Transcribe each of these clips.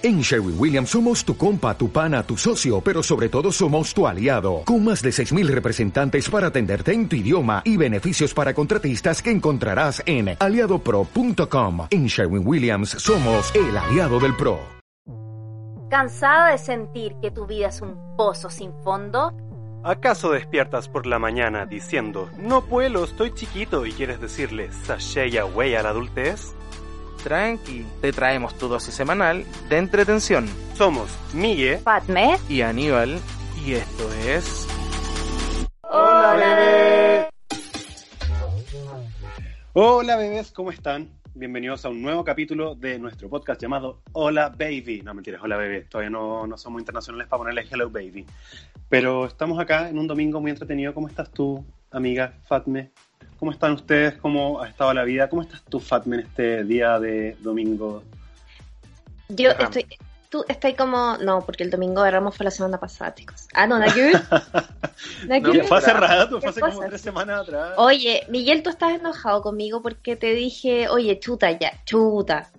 En Sherwin Williams somos tu compa, tu pana, tu socio, pero sobre todo somos tu aliado, con más de 6.000 representantes para atenderte en tu idioma y beneficios para contratistas que encontrarás en aliadopro.com. En Sherwin Williams somos el aliado del PRO. ¿Cansada de sentir que tu vida es un pozo sin fondo? ¿Acaso despiertas por la mañana diciendo, no puedo, estoy chiquito y quieres decirle sashay away a la adultez? Tranqui, te traemos tu dosis semanal de entretención. Somos Migue Fatme. y Aníbal y esto es... Hola, bebé. Hola bebés, ¿cómo están? Bienvenidos a un nuevo capítulo de nuestro podcast llamado Hola Baby. No, mentiras, Hola Bebé. Todavía no, no somos internacionales para ponerle Hello Baby. Pero estamos acá en un domingo muy entretenido. ¿Cómo estás tú, amiga Fatme? ¿Cómo están ustedes? ¿Cómo ha estado la vida? ¿Cómo estás tú, Fatme, en este día de domingo? Yo estoy. Tú estás como. No, porque el domingo de Ramos fue la semana pasada, chicos. Ah, no, que No, fue hace rato, ¿Qué fue hace como tres semanas atrás. Oye, Miguel, tú estás enojado conmigo porque te dije, oye, chuta ya, chuta.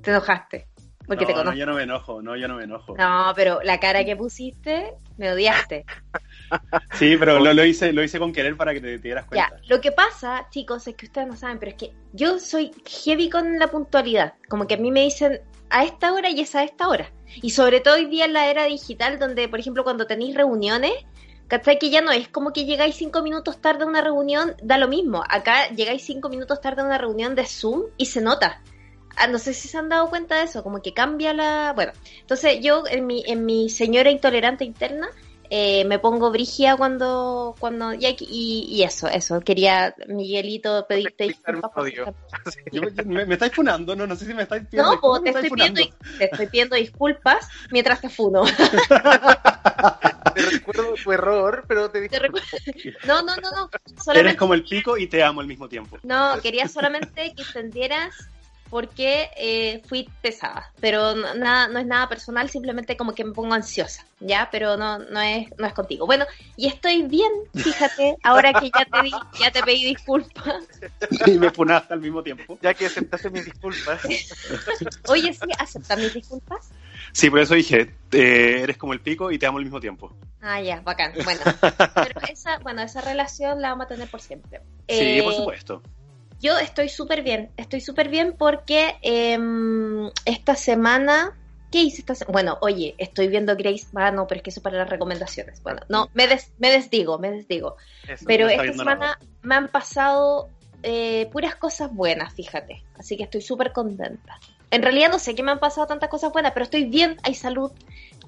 Te enojaste. Porque no, te no, conozco. yo no me enojo, no, yo no me enojo. No, pero la cara que pusiste, me odiaste. Sí, pero lo, lo hice, lo hice con querer para que te, te dieras Ya, cuenta. lo que pasa, chicos, es que ustedes no saben, pero es que yo soy heavy con la puntualidad. Como que a mí me dicen a esta hora y es a esta hora. Y sobre todo hoy día en la era digital, donde, por ejemplo, cuando tenéis reuniones, ¿cachai? Que ya no es como que llegáis cinco minutos tarde a una reunión, da lo mismo. Acá llegáis cinco minutos tarde a una reunión de Zoom y se nota. Ah, no sé si se han dado cuenta de eso, como que cambia la... Bueno, entonces yo en mi, en mi señora intolerante interna eh, me pongo brigia cuando... cuando y, y, y eso, eso. Quería, Miguelito, pedirte disculpas me, me estáis funando, no, no sé si me estáis pidiendo. No, po, ¿cómo te estoy, pidiendo, te estoy pidiendo disculpas mientras te funo. Te recuerdo tu error, pero te dije... Te recu- No, no, no, no. Eres Solamente, como el pico y te amo al mismo tiempo. no, quería solamente que entendieras por qué eh, fui pesada. Pero no, nada, no es nada personal, simplemente como que me pongo ansiosa, ¿ya? Pero no, no, es, no es contigo. Bueno, y estoy bien, fíjate, ahora que ya te, di, ya te pedí disculpas. Y me funaste al mismo tiempo. Ya que aceptaste mis disculpas. Oye, sí, ¿aceptas mis disculpas? Sí, por eso dije, eh, eres como el pico y te amo al mismo tiempo. Ah, ya, bacán. Bueno, pero esa, bueno, esa relación la vamos a tener por siempre. Sí, Eh, por supuesto. Yo estoy súper bien, estoy súper bien porque em, esta semana, ¿qué hice esta semana? Bueno, oye, estoy viendo Grace, ah, no, pero es que eso para las recomendaciones. Bueno, no, me, des- me desdigo, me desdigo. Eso. Pero esta semana me han pasado eh, puras cosas buenas, fíjate. Así que estoy súper contenta. En realidad no sé qué me han pasado tantas cosas buenas, pero estoy bien, hay salud.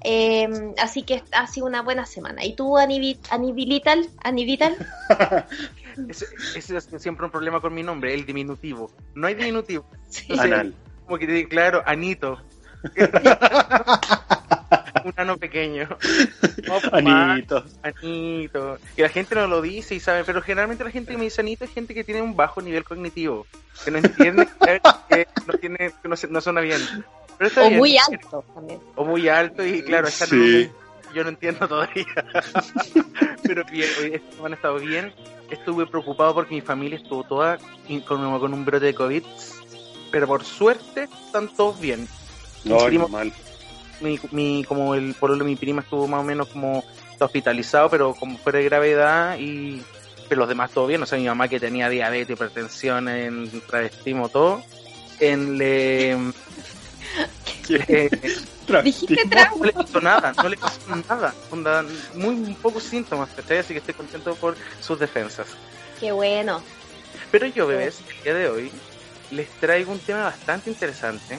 em, así que ha sido una buena semana. ¿Y tú, Anivi- Anivital? ¿Anivital? Ese, ese es siempre un problema con mi nombre, el diminutivo. No hay diminutivo. Sí. Como que te digo, claro, Anito. un ano pequeño. Anito. Anito. Que la gente no lo dice y sabe, pero generalmente la gente que me dice Anito es gente que tiene un bajo nivel cognitivo. Que no entiende, que no, tiene, que no, se- no suena bien. Pero está O bien. muy alto también. O muy alto y claro, esta Sí. Yo no entiendo todavía. Pero bien, hoy esta semana he estado bien. Estuve preocupado porque mi familia estuvo toda con, con un brote de COVID. Pero por suerte están todos bien. No, Primo- mal. Mi, mi, como el pololo de mi prima estuvo más o menos como hospitalizado, pero como fuera de gravedad y pero los demás todo bien. O sea, mi mamá que tenía diabetes, hipertensión, en travestismo, todo. En le, le- Dijiste Travestismo. trauma. no le pasó nada, no le pasó nada. Onda, muy pocos síntomas, ¿cachai? Así que estoy contento por sus defensas. Qué bueno. Pero yo, bebés, el día de hoy les traigo un tema bastante interesante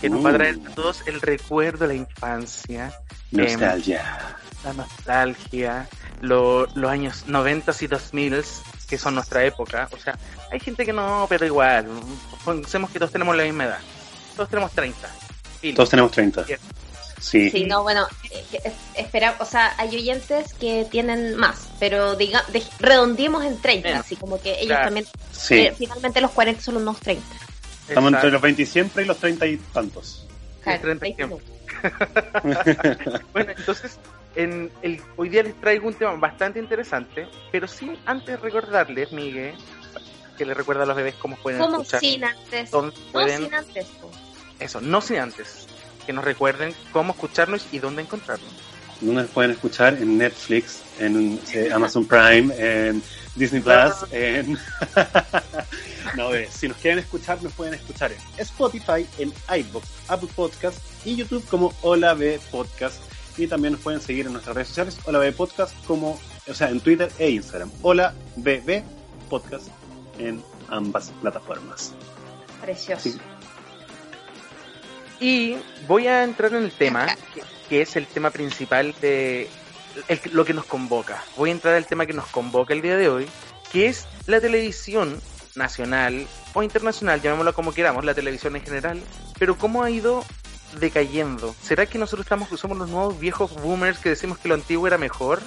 que nos va a Uh. traer a todos el recuerdo de la infancia, Nostalgia. la nostalgia, lo- los años 90 y 2000 que son nuestra época. O sea, hay gente que no, pero igual, pensemos que todos tenemos la misma edad. Todos tenemos 30. Filo. Todos tenemos 30. Bien. Sí. Sí, no, bueno, eh, espera, o sea, hay oyentes que tienen más, pero diga, de- redondeemos en 30, Bueno, así como que ellos claro. también, Sí. eh, finalmente los 40 son unos 30. Estamos entre Exacto. los 20 siempre y los 30 y tantos. Claro, 30 30 tiempo. Bueno, entonces, en el, hoy día les traigo un tema bastante interesante, pero sin antes recordarles, Miguel, que les recuerda a los bebés cómo pueden ¿Cómo escuchar. sin antes? pueden, sin antes. po. Eso, no sin antes. que nos recuerden cómo escucharnos y dónde encontrarnos. Nos pueden escuchar en Netflix, en eh, Amazon Prime, en Disney Plus, en... no, eh, si nos quieren escuchar, nos pueden escuchar en Spotify, en iBox, Apple Podcast y YouTube como Hola B Podcast. Y también nos pueden seguir en nuestras redes sociales, Hola B Podcast, como, o sea, en Twitter e Instagram. Hola BB Podcast en ambas plataformas. Precioso. Sí. Y voy a entrar en el tema, que, que es el tema principal de el- lo que nos convoca. Voy a entrar al tema que nos convoca el día de hoy, que es la televisión nacional o internacional, llamémosla como queramos, la televisión en general, pero cómo ha ido decayendo. ¿Será que nosotros estamos somos los nuevos viejos boomers que decimos que lo antiguo era mejor?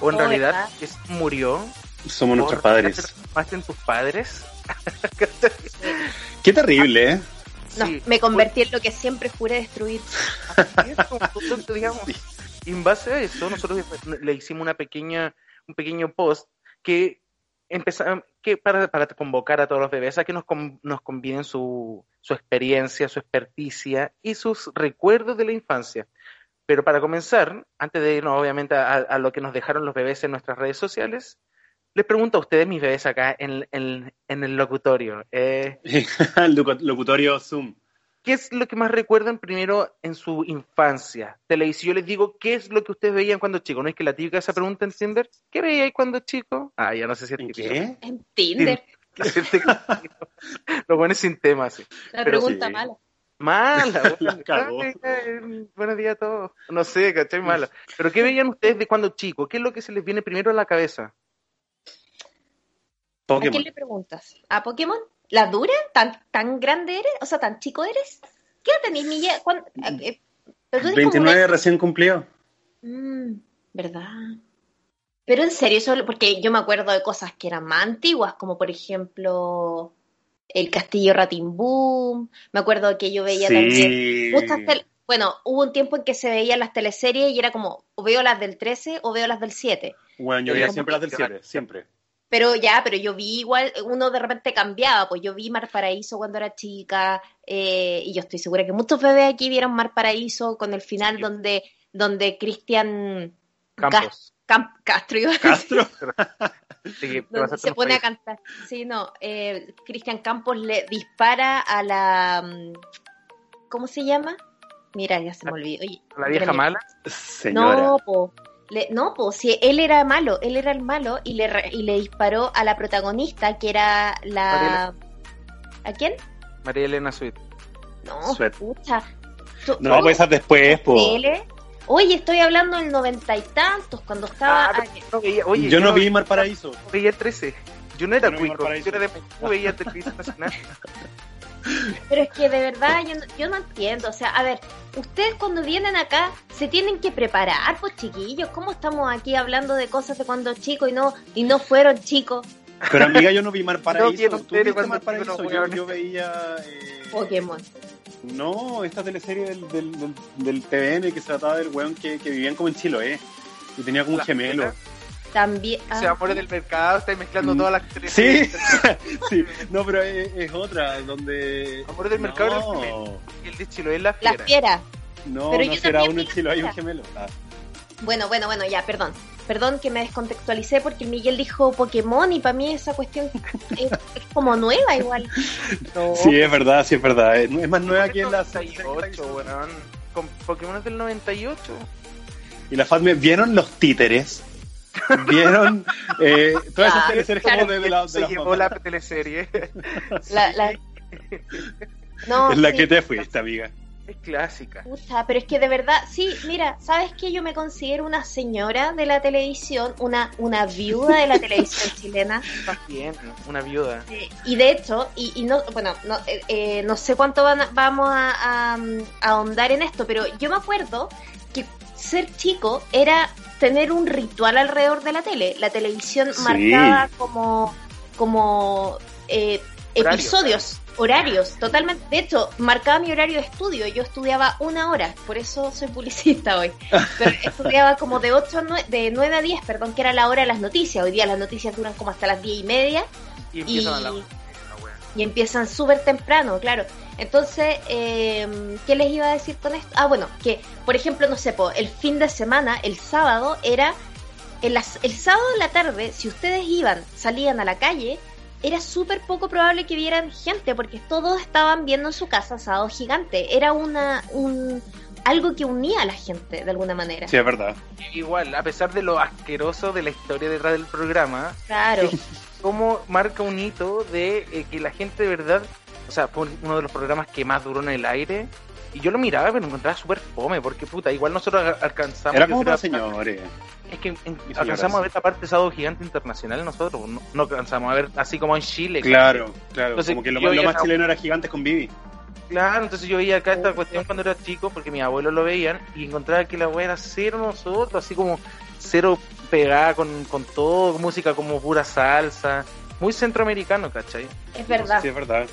¿O en Oh, realidad es, murió? Somos nuestros ¿O padres. ¿Más en tus padres? Qué terrible, ¿eh? No, Sí. me convertí en lo que siempre juré destruir. Es digamos. Y en base a eso, nosotros le hicimos una pequeña, un pequeño post que empezamos, que para, para convocar a todos los bebés a que nos, con- nos conviden su, su experiencia, su experticia y sus recuerdos de la infancia. Pero para comenzar, antes de irnos obviamente a, a lo que nos dejaron los bebés en nuestras redes sociales, les pregunto a ustedes, mis bebés acá en, en- en el locutorio, eh, El locu- locutorio Zoom. ¿Qué es lo que más recuerdan primero en su infancia? Televisión, yo les digo, ¿qué es lo que ustedes veían cuando chicos? ¿No es que la típica esa pregunta en Tinder? ¿Qué veíais cuando chico? Ah, ya no sé si es ¿En qué? En Tinder. Lo bueno es sin tema, sí. La Pero pregunta sí. mala. Mala, ay, Buenos días a todos. No sé, ¿cachai? Mala. Pero ¿qué veían ustedes de cuando chicos? ¿Qué es lo que se les viene primero a la cabeza? ¿A quién le preguntas? ¿A Pokémon? ¿La dura? ¿Tan, tan grande eres? O sea, ¿tan chico eres? ¿Qué edad tenés? ¿Cuán- eh, pero tú eres como 29 recién cumplido. Mm, ¿verdad? Pero en serio, eso, porque yo me acuerdo de cosas que eran más antiguas, como por ejemplo el Castillo Ratimbum, me acuerdo que yo veía también Sí. muchas tel- bueno, hubo un tiempo en que se veían las teleseries y era como, o veo las del 13 o veo las del 7. Bueno, yo veía siempre las del que- 7, siempre. Pero ya, pero yo vi igual, uno de repente cambiaba, pues yo vi Mar Paraíso cuando era chica, eh, y yo estoy segura que muchos bebés aquí vieron Mar Paraíso con el final Sí. donde, donde Cristian Campos. Cam- Castro iba a Castro. Sí, donde se pone a cantar. Sí, no, eh, Cristian Campos le dispara a la... mm, ¿Cómo se llama? Mira, ya se me olvidó. Oye, La vieja mira, mala. Señora. No, po. Le- no, pues si él era malo, él era el malo y le, y le disparó a la protagonista que era la... ¿A quién? María Elena Sweet. No, Suet. pucha. No, pues esas después, tele. Oye, estoy hablando del noventa y tantos, cuando estaba... Ah, no veía- oye, yo no vi Mar Paraíso. no veía el 13. Yo no era Yo no cuico, Valparaíso. yo era de veía televisión nacional. Pero es que de verdad yo no, yo no entiendo. O sea, a ver, ustedes cuando vienen acá se tienen que preparar, pues chiquillos. ¿Cómo estamos aquí hablando de cosas de cuando chicos y no y no fueron chicos? Pero amiga, yo no vi Mar No Paraíso. vieron ¿Tú tele viste cuando Mar chico, Paraíso? no, yo, yo veía... eh, Pokémon. No, esta teleserie del, del, del, del TVN que se trataba del weón que, que vivían como en Chiloé. Y tenía como un gemelo. pena. También. Se ah, amores del mercado, estáis mezclando Mm. todas las Sí, teleseries. sí. No, pero es, es otra, donde... Amores del mercado no. Y el de Chiloé es la la fiera. fiera. no, Pero no yo será también uno en Chiloé y un fiera. gemelo. Ah. Bueno, bueno, bueno, ya, perdón. Perdón que me descontextualicé porque Miguel dijo Pokémon y para mí esa cuestión es, es como nueva igual. No, Sí, es verdad, sí, es verdad. Es es más nueva que en la 98, weón. Con Pokémon es del 98. Y la Fatme, ¿vieron los títeres? ¿Vieron eh, todas esas Ah, teleseries claro. como de, de la, de Se la llevó la teleserie. La, la... No, Es la sí, que te fuiste, amiga. Es clásica. puta, pero es que de verdad, sí, mira, ¿sabes qué? Yo me considero una señora de la televisión, una, una viuda de la televisión chilena. También, una viuda. Eh, Y de hecho, y, y no, bueno, no, eh, eh, no sé cuánto van vamos a, a, a ahondar en esto, pero yo me acuerdo que ser chico era tener un ritual alrededor de la tele. La televisión Sí. marcaba como, como eh, Horarios. episodios, horarios, totalmente. De hecho, marcaba mi horario de estudio. Yo estudiaba una hora, por eso soy publicista hoy. Pero estudiaba como de 8 a 9, de 9 a 10, perdón, que era la hora de las noticias. Hoy día las noticias duran como hasta las 10 y media Y Y- y empiezan súper temprano, claro. Entonces, eh, ¿qué les iba a decir con esto? Ah, bueno, que, por ejemplo, no sé, po, el fin de semana, el sábado, era. El, el sábado de la tarde, si ustedes iban, salían a la calle, era súper poco probable que vieran gente, porque todos estaban viendo en su casa Sábado Gigante. Era una. Un, algo que unía a la gente de alguna manera. Sí, es verdad. Igual, a pesar de lo asqueroso de la historia detrás del programa, Claro. cómo marca un hito de eh, que la gente de verdad, o sea, fue uno de los programas que más duró en el aire. Y yo lo miraba, pero lo encontraba súper fome, porque puta, igual nosotros alcanzamos. Era como para señores. Es que en- alcanzamos a ver la parte de Sábado Gigante Internacional nosotros, no, no alcanzamos a ver así como en Chile. Claro, claro. Entonces, como que lo, más no- chileno era gigantes con Vivi. Claro, entonces yo veía acá esta cuestión cuando era chico, porque mis abuelos lo veían, y encontraba que la wea era cero nosotros, así como cero pegada con, con todo, música como pura salsa, muy centroamericano, ¿cachai? Es verdad. Sí, es verdad.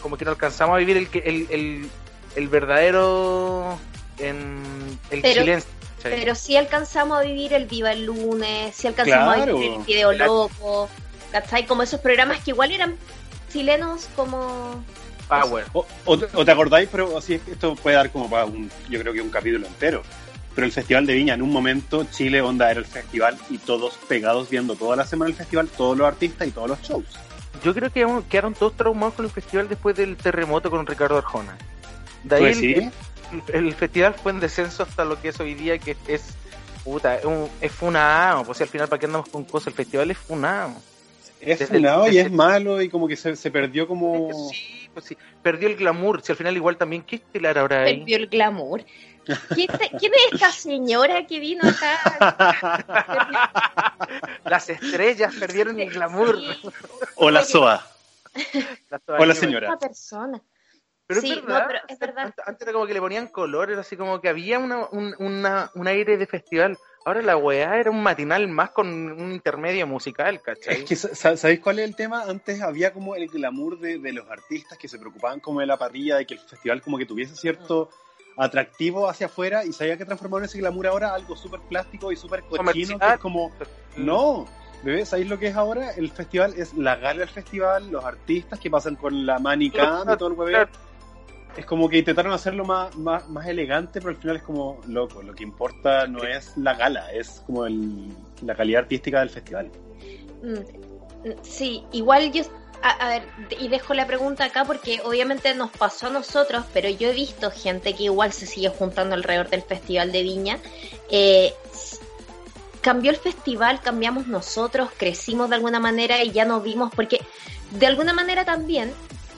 Como que no alcanzamos a vivir el, que- el, el, el verdadero en el Pero- chilense. ¿cachai? Pero sí alcanzamos a vivir el Viva el Lunes, sí alcanzamos Claro. a vivir el Video Loco, ¿cachai? Como esos programas que igual eran chilenos como... Power. O, o te- o te acordáis, pero así esto puede dar como para un, yo creo que un capítulo entero. Pero el Festival de Viña, en un momento, Chile Onda era el festival y todos pegados viendo toda la semana el festival, todos los artistas y todos los shows. Yo creo que quedaron todos traumados con el festival después del terremoto con Ricardo Arjona. De ahí ¿Tú el- decís? el, el festival fue en descenso hasta lo que es hoy día, que es puta, es, un, es funado, pues si al final para qué andamos con cosas, el festival es funado. Es Desde- funado y desde- es malo y como que se, se perdió como... Sí, pues sí, perdió el glamour, si al final igual también, ¿qué estelar habrá ahí? Perdió el glamour. ¿Quién, es esta señora que vino acá? Las estrellas perdieron el glamour. Sí, o la. SOA. La O la señora. esta persona. Pero Sí, es no, verdad, pero es verdad. Antes, antes era como que le ponían color, era así como que había una, un, una- un aire de festival. Ahora la weá era un matinal más con un intermedio musical, ¿cachai? Es que, sa- ¿sabéis cuál es el tema? Antes había como el glamour de, de los artistas que se preocupaban como de la parrilla, de que el festival como que tuviese cierto atractivo hacia afuera y se había que transformar ese glamour ahora algo súper plástico y súper cochino, que es como, no, bebé, ¿sabéis lo que es ahora? El festival es la gala del festival, los artistas que pasan con la manicam y todo el hueveo. Es como que intentaron hacerlo más, más, más elegante, pero al final es como, loco, lo que importa no es la gala, es como el, la calidad artística del festival. Mm, Sí, igual yo, a, a ver, y dejo la pregunta acá porque obviamente nos pasó a nosotros, pero yo he visto gente que igual se sigue juntando alrededor del Festival de Viña. Eh, cambió el festival, cambiamos nosotros, crecimos de alguna manera y ya no vimos, porque de alguna manera también,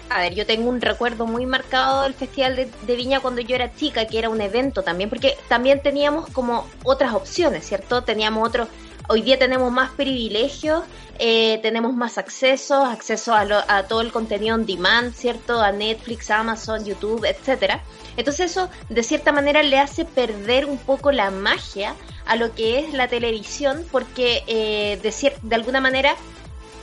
a ver, yo tengo un recuerdo muy marcado del Festival de, Viña cuando yo era chica, que era un evento también, porque también teníamos como otras opciones, ¿cierto? Teníamos otros, hoy día tenemos más privilegios, eh, tenemos más acceso, acceso a, lo- a todo el contenido on demand, ¿cierto? A Netflix, Amazon, YouTube, etcétera. Entonces eso de cierta manera le hace perder un poco la magia a lo que es la televisión porque eh, de, de alguna manera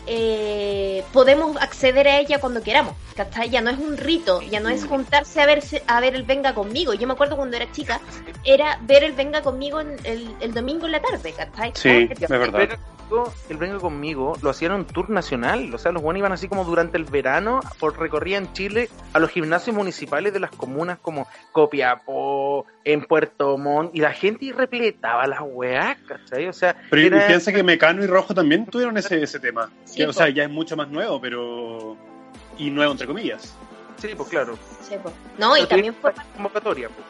eh, podemos acceder a ella cuando queramos, ¿cachai? Ya no es un rito, ya no es juntarse a ver, a ver el Venga Conmigo. Yo me acuerdo cuando era chica, era ver el Venga Conmigo en el, el domingo en la tarde, ¿cachai? Sí, es verdad. Conmigo- el Venga Conmigo lo hacían un tour nacional. O sea, los buenos iban así como durante el verano, por recorrían Chile a los gimnasios municipales de las comunas como Copiapó, en Puerto Montt, y la gente repletaba las weas, ¿cachai? O sea, Pero y era- piensa que Mecano y Rojo también tuvieron ese, ese tema. Sí, Que, o po. sea, ya es mucho más nuevo, pero... Y nuevo entre comillas. sí, pues claro. Sí, po. No, y también fue convocatoria, pues.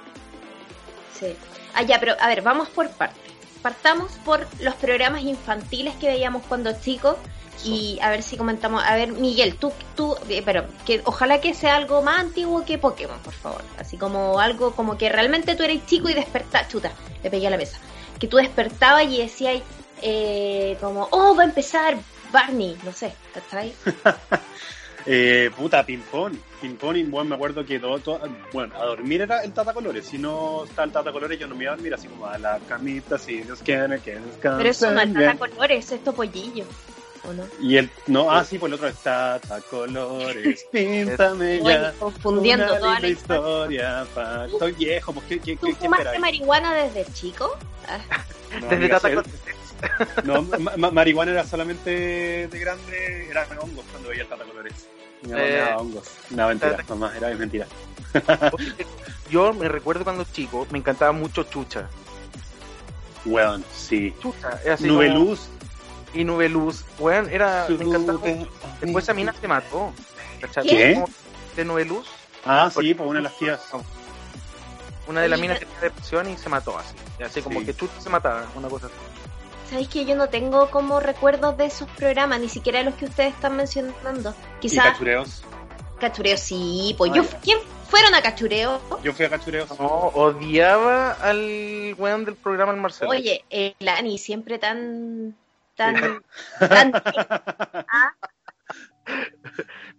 Sí. Ah, ya, pero a ver, vamos por partes. Partamos por los programas infantiles que veíamos cuando chicos y a ver si comentamos. A ver, Miguel, tú, tú, eh, pero que ojalá que sea algo más antiguo que Pokémon, por favor. Así como algo como que realmente tú eres chico y despertabas. Chuta, le pegué a la mesa. Que tú despertabas y decías, eh, como, oh, va a empezar Barney, no sé, ¿cachai? Eh, puta, ping-pong. Ping-pong, y bueno, me acuerdo que todo, todo- Bueno, a dormir era el Tata Colores. Si no está el Tata Colores, yo no me iba a dormir así como a la camita, si Dios quiere, que descanse Pero eso no es. Tata Colores, es Topollillo, ¿o no? Y el... No, ah, sí, pues el otro es Tata Colores, píntame ya. confundiendo una toda la historia. pa- Estoy viejo, pues, ¿qué, qué, ¿Tú qué, qué fumaste marihuana desde chico? Ah, No, Desde amiga, Tata Colores. No, ma- ma- marihuana era solamente de grande, eran hongos cuando veía el Tata Colores. Mi mamá me Eh, daba hongos. No, mentira, mamá, era mentira. Yo me recuerdo cuando chico, me encantaba mucho Chucha. Weón, sí. Chucha, era así como- Nubeluz. y Nubeluz. Weón, era. Me encantaba. Después esa mina se mató. ¿cachai? ¿Qué? De Nubeluz. Ah, sí, pues una de las tías. Una de las minas tenía depresión y se mató así. Y así como Sí. que Chucha se mataba, una cosa así. ¿Sabéis que yo no tengo como recuerdos de esos programas, ni siquiera de los que ustedes están mencionando? Quizás cachureos. Cachureo, sí, pues Ah, yo. ¿quién fueron a Cachureo? Yo fui a cachureos. No, odiaba al weón del programa el Marcelo. Oye, el Ani siempre tan, tan, tan,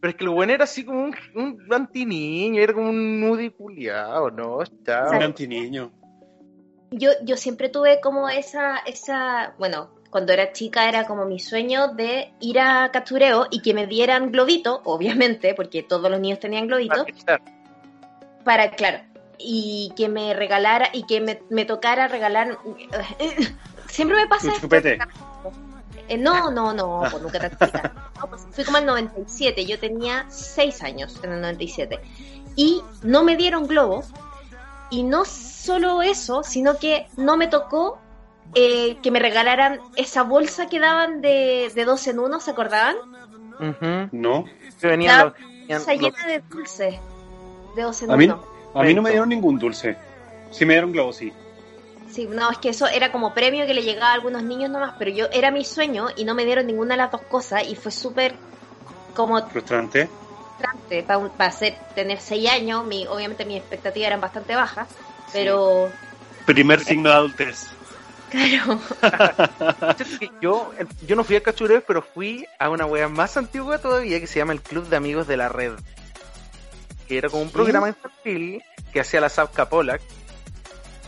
Pero es que el weón era así como un, un antiniño, era como un nudi culiao, ¿no? Chao. Un antiniño. Yo, yo siempre tuve como esa, esa, bueno, cuando era chica era como mi sueño de ir a Cachureo y que me dieran globito, obviamente, porque todos los niños tenían globito, para, claro, y que me regalara, y que me, me tocara regalar, siempre me pasa esto. Eh, no, no, no, pues nunca tan chica. No, pues fui como el 97, yo tenía 6 años en el 97. Y no me dieron globo. Y no solo eso, sino que no me tocó eh, que me regalaran esa bolsa que daban de, de dos en uno, ¿se acordaban? Ujú. No. Que venían La los- venían Bolsa los- llena de dulces. De dos en A mí, uno. a mí no me dieron ningún dulce. Sí me dieron globo, sí. Sí, no, es que eso era como premio que le llegaba a algunos niños nomás, pero yo era mi sueño y no me dieron ninguna de las dos cosas y fue súper como Frustrante. Frustrante para hacer tener seis años mi obviamente mis expectativas eran bastante bajas pero Primer signo de adultez. claro Yo, yo no fui a Cachureo, pero fui a una wea más antigua todavía que se llama el Club de Amigos de la Red. Que era como un programa infantil que hacía la Zapka Polak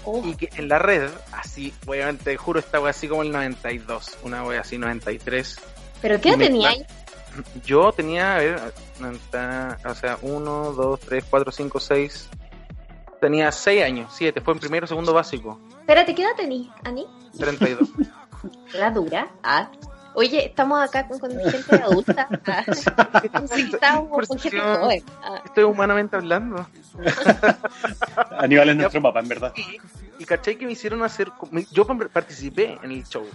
Oh, y que en la red, así, weón, te juro, esta wea así como el 92, una wea así 93. pero qué edad tenía ahí Yo tenía, a ver, 90, o sea, 1, 2, 3, 4, 5, 6. Tenía 6 años, 7, fue en primero, segundo básico, espérate qué edad tenía Ani 32. la dura ah oye estamos acá con, con gente adulta ah, sí, estamos con gente joven ah. Estoy humanamente hablando. Aníbal es nuestro papá, en verdad. Y, y caché que me hicieron hacer. Yo participé en el show.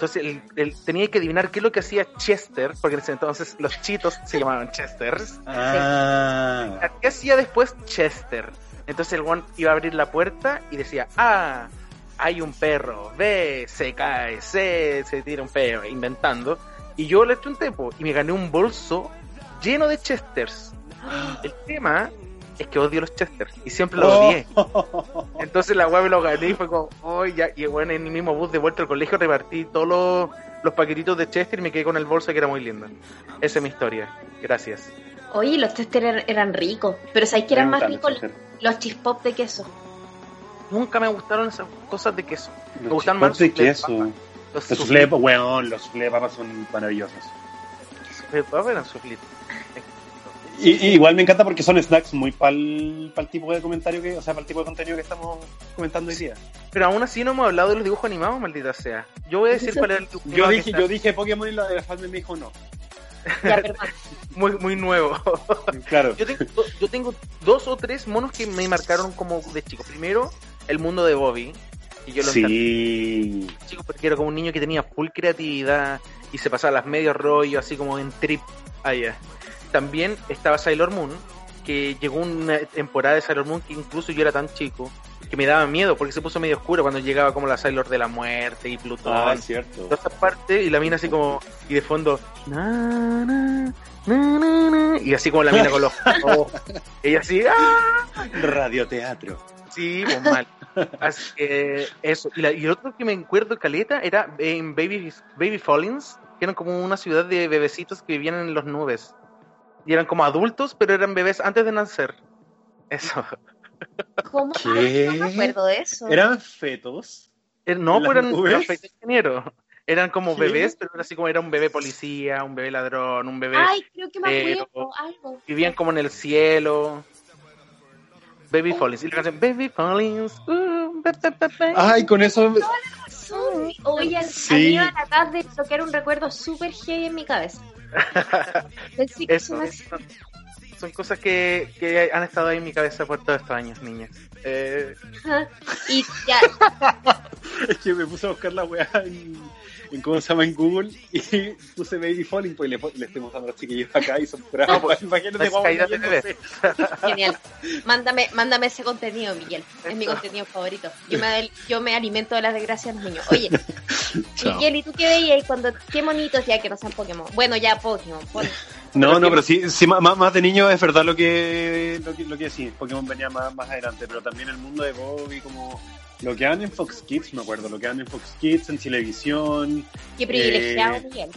Entonces el, el- tenía que adivinar qué es lo que hacía Chester, porque en ese entonces los chitos se llamaban Chesters. Ah. ¿Qué hacía después Chester? Entonces el one iba a abrir la puerta y decía, ah, hay un perro, B, se cae, C, se tira un perro, inventando. Y yo le eché un tempo y me gané un bolso lleno de Chesters. El tema es que odio los Chesters y siempre lo odié. Oh. Entonces la weá me lo gané y fue como, oh, ya, y bueno, en el mismo bus de vuelta al colegio repartí todos los, los paquetitos de Chester y me quedé con el bolso que era muy lindo. Esa es mi historia. Gracias. oye los tester eran, eran ricos pero sabéis que eran más ricos los Chester. los chispop de queso Nunca me gustaron esas cosas de queso. Me Los gustan más de los de queso. Los Los weón, los papas son maravillosos. de papa eran soufflé. Y, y igual me encanta porque son snacks muy para el tipo de comentario que, o sea, para el tipo de contenido que estamos comentando hoy día. Pero aún así no hemos hablado de los dibujos animados, maldita sea. Yo voy a decir cuál era el dibujo Yo dije, yo dije Pokémon y la de la me dijo no. ya muy, muy nuevo. Claro. Yo tengo, yo tengo dos o tres monos que me marcaron como de chico. Primero, el mundo de Bobby. Y yo lo. Sí. chico porque era como un niño que tenía full creatividad y se pasaba las medios rollo, así como en trip allá. También estaba Sailor Moon, que llegó una temporada de Sailor Moon que incluso yo era tan chico que me daba miedo porque se puso medio oscuro cuando llegaba como la Sailor de la muerte y Plutón. Ah, es cierto. toda esa parte y la mina así como y de fondo na, na, na, na, na, y así como la mina con los ojos ella así ¡ah! Radioteatro. Sí, pues mal. Así que eso. Y, la- y el otro que me acuerdo, Caleta, era en Baby, Baby Fallings, que eran como una ciudad de bebecitos que vivían en las nubes. Y eran como adultos, pero eran bebés antes de nacer. Eso. ¿Cómo? ¿Qué? no me acuerdo de eso ¿Eran fetos? Eh, No, ¿En pues las eran, eran feitos ingenieros. Eran como ¿Qué? bebés, pero era así como era un bebé policía, un bebé ladrón, un bebé. ay creo que me pero- acuerdo algo Vivían como en el cielo. Baby Fallings. Y la canción Baby Fallings. uh, be, be, be, be. Ay, con eso. Oye, Sí. Aníbal, acabas de tocar un recuerdo súper heavy en mi cabeza. Eso. Son cosas que, que han estado ahí en mi cabeza por todos estos años, niñas. Eh. Y ya, Es que me puse a buscar la weá en, en cómo se llama en Google y puse Baby Falling, pues le, le estoy mostrando a los chiquillos acá y son puras No, pues, imagínate cayéndose. genial. Mándame, mándame ese contenido, Miguel. Es mi contenido favorito. Yo me, yo me alimento de las desgracias de los niños. Oye. Miguel, ¿y tú qué veías cuando qué monitos ya que no sean Pokémon? Bueno, ya Pokémon. pon- No, no, pero sí, sí más, más de niño es verdad lo que lo que, lo que sí, Pokémon venía más, más adelante, pero también el mundo de Bobby, como lo que dan en Fox Kids, me acuerdo, lo que dan en Fox Kids, en televisión. Qué privilegiado, Eh, Miguel.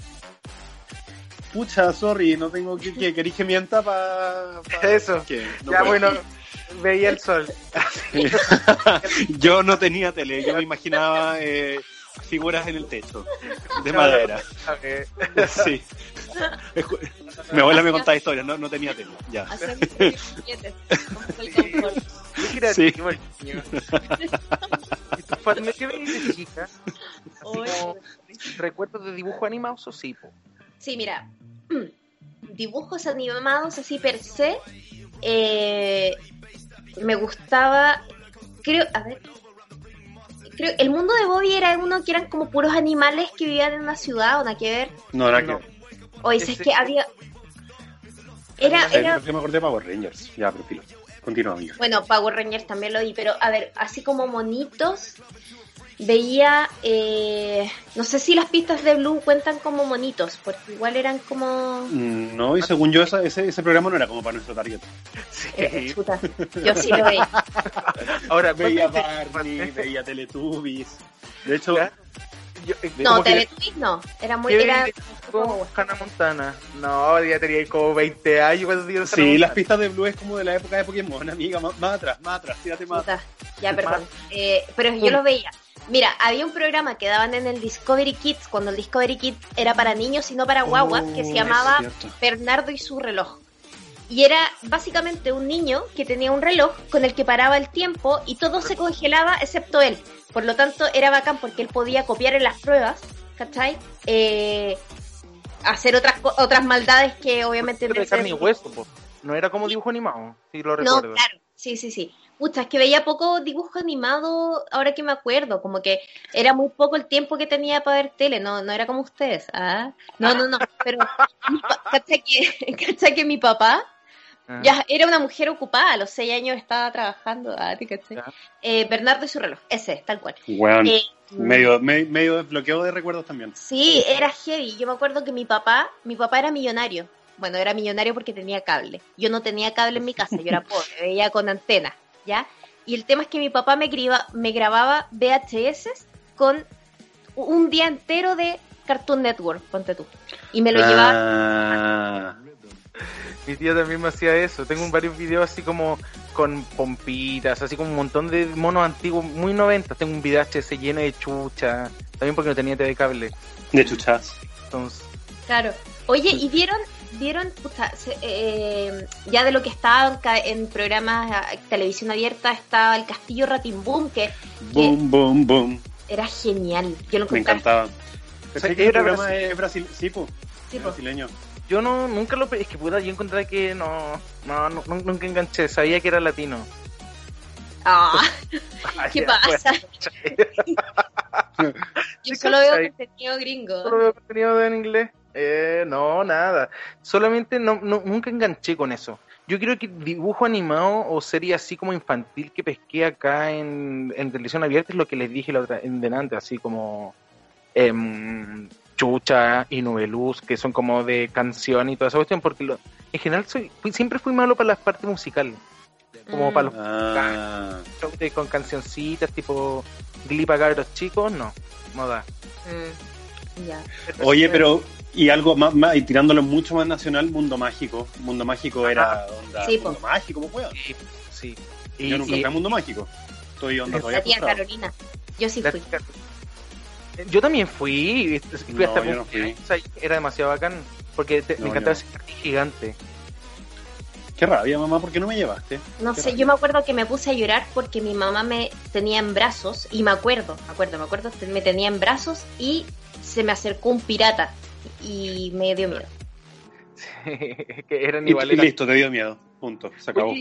Pucha, sorry, no tengo que, que querís que mienta para... Eso. ya, bueno, veía el sol. yo no tenía tele, yo me imaginaba eh, figuras en el techo, de madera. Eh, Sí. Mi abuela me contaba historias, no, no tenía tele, ya. Mis propios billetes. Como soy confort. qué creativo el niño. ¿Y tú, Fátima, ¿Qué veías de chica? Como recuerdos de dibujo animados o sí, po? Sí, mira, dibujos animados así per se, eh, me gustaba, creo, a ver, creo, el mundo de Bobby era uno que eran como puros animales que vivían en una ciudad, o nada que ver, No, era No. que... o dices que había, era, era, porque me acordé de Power Rangers, ya, pero filo. Continúa, amiga. bueno, Power Rangers también lo vi, pero a ver, así como monitos, veía, eh, no sé si las pistas de Blue cuentan como monitos, porque igual eran como... Mm, No, y según yo, esa- ese, ese programa no era como para nuestro target. Eh, chuta, yo sí lo veía. Ahora, Veía ¿cuánto- Barney, veía Teletubbies. De hecho, ¿Ya? Yo, eh, No, como Teletubbies no. Era muy. ¿Qué Era con Hannah Montana? No, ya tenía como 20 años cuando sí, las pistas de Blue es como de la época de Pokémon, amiga. Más, más atrás, más atrás, tírate más atrás. Puta, Ya, perdón. Eh, pero yo los veía. Mira, había un programa que daban en el Discovery Kids, cuando el Discovery Kids era para niños y no para guaguas, que se Oh, llamaba. Bernardo y su reloj. Y era básicamente un niño que tenía un reloj con el que paraba el tiempo y todo se congelaba excepto él. Por lo tanto, era bacán porque él podía copiar en las pruebas, ¿cachai? Eh, hacer otras otras maldades que obviamente Pero de carne y hueso, po. No era como dibujo animado, si lo No, recuerdo. claro, sí, sí, sí. Pucha, es que veía poco dibujo animado ahora que me acuerdo, como que era muy poco el tiempo que tenía para ver tele, no, no era como ustedes, ¿ah? No, no, no, pero ¿cachai que, cachai que mi papá Ah. ya era una mujer ocupada, a los seis años estaba trabajando, ¿ah? Eh, Bernardo y su reloj, ese, tal cual. Weón, Eh, medio, me- medio desbloqueo de recuerdos también. Sí, era heavy. Yo me acuerdo que mi papá, mi papá era millonario. Bueno, era millonario porque tenía cable. Yo no tenía cable en mi casa, yo era pobre, veía con antena, ¿ya? Y el tema es que mi papá me, griba- me grababa VHS con un día entero de Cartoon Network, ponte tú. Y me lo llevaba. Mi tía también me hacía eso. Tengo varios videos así como con pompitas, así como un montón de monos antiguos, muy 90. Tengo un VHS lleno de chucha. También porque no tenía TV cable. de chuchas. Entonces, Claro. Oye, ¿y vieron, vieron, puta, se- eh, ya de lo que estaba en, programas televisión abierta, estaba el Castillo Ratimboom, que Boom, boom, boom. era genial. Yo lo Me encantaba. O sea, ¿Pensé que el era programa es Brasil? Sí, po. Sí, po. brasileño. Yo no nunca lo. Es que puta, yo encontré que no. No, no, nunca enganché. Sabía que era latino. Ah, Ay, ¿qué pasa? Yo Sí, solo veo contenido gringo. Solo veo contenido en inglés. Eh, no, nada. Solamente no, no- nunca enganché con eso. Yo creo que dibujo animado o serie así como infantil que pesqué acá en, en televisión abierta es lo que les dije la otra, en delante, así como em, Chucha y Nubeluz, que son como de canción y toda esa cuestión, porque lo- en general soy, fui- siempre fui malo para las partes musicales, como Mm. para los Ah, con cancioncitas tipo Glee para cabros chicos, no, no da. Mm, Ya. Oye, pero y algo más, más- y tirándolo mucho más nacional, Mundo Mágico. Mundo Mágico era onda, Sí, po. Mundo Mágico, ¿cómo fue? Sí, sí. Yo nunca fui a Mundo Mágico. Estoy onda todavía La tía. Carolina. Yo sí La fui. tía- Yo también fui, fui No, hasta yo no fui. era demasiado bacán, porque te- No, me encantaba ese gigante. Qué rabia, mamá, ¿por qué no me llevaste? No Qué sé, rabia. yo me acuerdo que me puse a llorar porque mi mamá me tenía en brazos y me acuerdo, me acuerdo, me acuerdo, me tenía en brazos y se me acercó un pirata y me dio miedo. que eran Y, iguales. y listo, te dio miedo. Punto. Se acabó.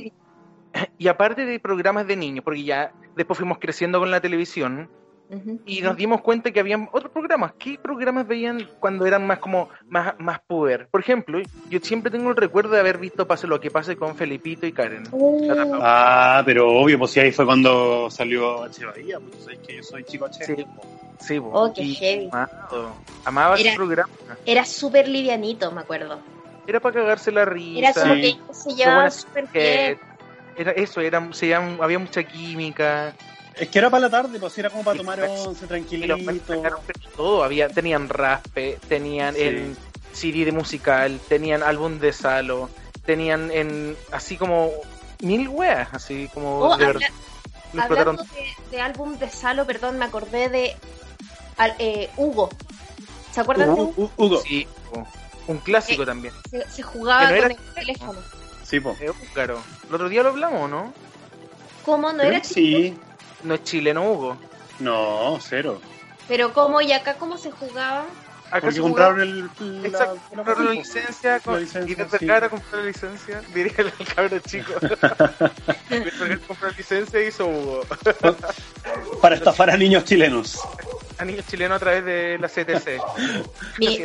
Y aparte de programas de niños, porque ya después fuimos creciendo con la televisión Y nos dimos cuenta que habían otros programas. ¿Qué programas veían cuando eran más como más, más puber? Por ejemplo, yo siempre tengo el recuerdo de haber visto Pase lo que pase con Felipito y Karen. Uh, Ah, pero obvio, pues sí, ahí fue cuando salió H. Bahía. Pues sabes que yo soy chico H. Sí. Sí, po. Oh, qué Y heavy. amado. Amaba ese Era- programa. Era súper livianito, me acuerdo. Era para cagarse la risa. Era como Sí. que se llevaban súper bien. era eso, era, se llaman- había mucha química. Es que era para la tarde, pues era como para tomar once, Y los tranquilito. todo, había, tenían raspe, tenían Sí. el CD de musical, tenían álbum de Salo, tenían en así como mil weas, así como Oh, de habla- verdad. lo explotaron. hablando de, de álbum de Salo, perdón, me acordé de al- eh, Hugo. ¿Se acuerdan de Hugo, Hugo? Hugo. Sí, un clásico también. Se, se jugaba no con era- el teléfono. Sí, po. Es húngaro. El otro día lo hablamos, ¿no? ¿Cómo? ¿No Creo era chico? Sí. No es chileno Hugo. No, cero. Pero ¿cómo? ¿Y acá cómo se jugaba? Acá Porque se compraron el, la, Exacto, la- compraron la licencia, con, La licencia, y desde sí. cara comprar la licencia, diría el cabro chico. Desde compró la licencia hizo Hugo. para estafar a niños chilenos. A niños chilenos a través de la CTC. Mi-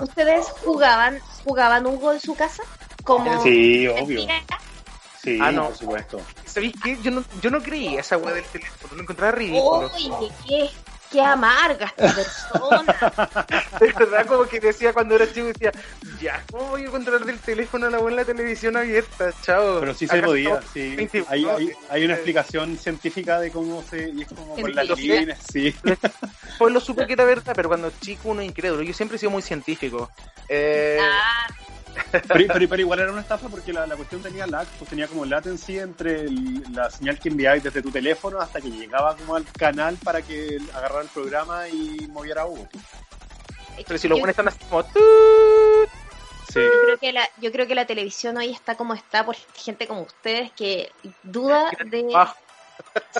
¿Ustedes, jugaban jugaban Hugo en su casa? Como Sí, obvio. Sí, Ah, no. por supuesto. ¿Sabéis qué? Yo no, yo no creía esa weá del teléfono, lo encontraba ridículo. Oye, qué, qué amarga esta persona. De verdad, como que decía cuando era chico, decía, ya, ¿cómo voy a encontrar del teléfono a la la televisión abierta? Chao. Pero sí se Acá podía, estamos sí. 20, Hay, hay, hay una explicación científica de cómo se. Y es como con las líneas, sí. Pues lo supe que era verdad, pero cuando chico uno es incrédulo. Yo siempre he sido muy científico. Eh, Ah, Pero, pero, pero igual era una estafa porque la, la cuestión tenía lag, pues tenía como latency entre el- la señal que enviabas desde tu teléfono hasta que llegaba como al canal para que agarrara el programa y moviera a Hugo. pero si los buenos están así como... Sí. Yo creo, que la, yo creo que la televisión hoy está como está por gente como ustedes que duda de...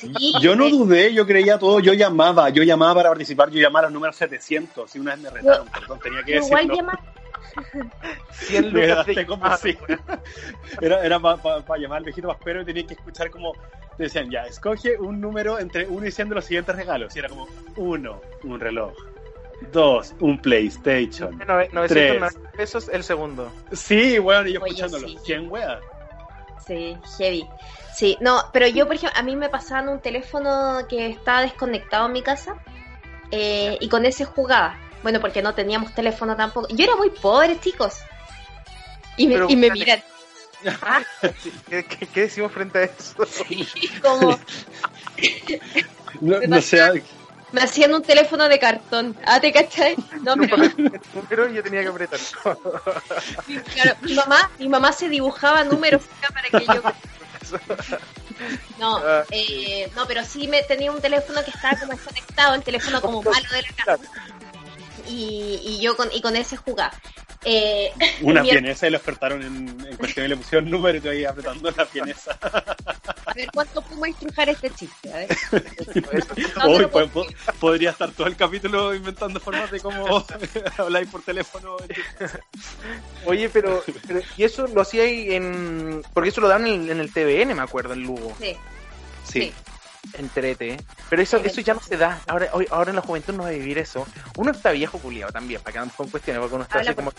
Sí, Yo no dudé, yo creía todo, yo llamaba, yo llamaba para participar, yo llamaba a los números 700, y una vez me retaron, perdón, tenía que yo igual decirlo. llama- 100 Me lucas de como sí. Era, era para llamar al viejito Paspero y tenía que escuchar como te decían, ya, escoge un número entre uno y 100 de los siguientes regalos. Y era como, uno, un reloj. Dos, un PlayStation. Nove- 990 pesos el segundo. Sí, weón, y yo Oye, escuchándolo. sí. ¿Quién, weón? Sí, heavy. Sí, no, pero yo, por ejemplo, a mí me pasaban un teléfono que estaba desconectado en mi casa eh, y con ese jugaba. Bueno, porque no teníamos teléfono tampoco. Yo era muy pobre, chicos. Y me, Pero, y me miran Ah, ¿Qué, qué, qué decimos frente a eso? como No, no sé, me hacían un teléfono de cartón. Ah, ¿te cachai? No, pero Pero yo tenía que apretar. claro, mi mamá, mi mamá se dibujaba números para que yo No, Ah, eh, no, pero sí me tenía un teléfono que estaba como desconectado, el teléfono como malo de la casa. Y, y yo con, y con ese jugaba. Eh, una pienesa y lo despertaron en, en cuestión y le pusieron número y tú ahí apretando la pienesa. a ver cuánto podemos estrujar este chiste. A ver. No, Hoy po- podría estar todo el capítulo inventando formas de cómo habláis por teléfono. Oye, pero, pero- ¿y eso lo hacía ahí en. Porque eso lo dan en, en el TVN, me acuerdo, en Lugo. Sí, Sí. Trete. Pero eso, eso ya no se da. Ahora, hoy, ahora en la juventud no va a vivir eso. Uno está viejo culiado también, para que andamos con cuestiones, porque uno está Habla así como.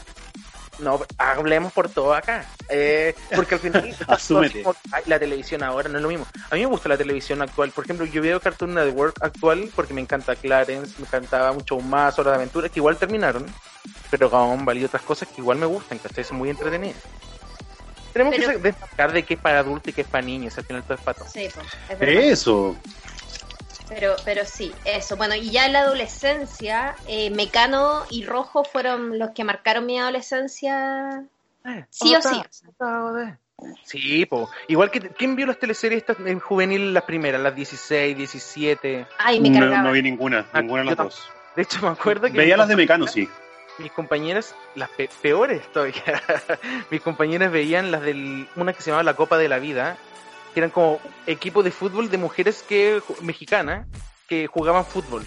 No, hablemos por todo acá. Eh, porque al final. Asúmete. Ay, La televisión ahora no es lo mismo. A mí me gusta la televisión actual. Por ejemplo, yo veo Cartoon Network actual porque me encanta Clarence, me encantaba mucho más Hora de Aventura, que igual terminaron. Pero Gumball y otras cosas que igual me gustan, ¿cachai? Son muy entretenidas. Tenemos Pero- que destacar de qué es para adultos y qué es para niños. Al final todo es para todos. sí, pues, es. Eso. Pero, pero sí, eso. Bueno, y ya en la adolescencia, eh, Mecano y Rojo fueron los que marcaron mi adolescencia. Sí o sí. Sí, po. Igual que, ¿quién vio las teleseries estas en juvenil, las primeras, las 16, 17? Ay, me No, no vi ninguna, Ah, ninguna de las dos. De hecho, me acuerdo que... Veía las de Mecano, sí. Mis compañeras, las pe- peores todavía, mis compañeras veían las del... Una que se llamaba La Copa de la Vida, que eran como equipo de fútbol de mujeres que mexicanas que jugaban fútbol.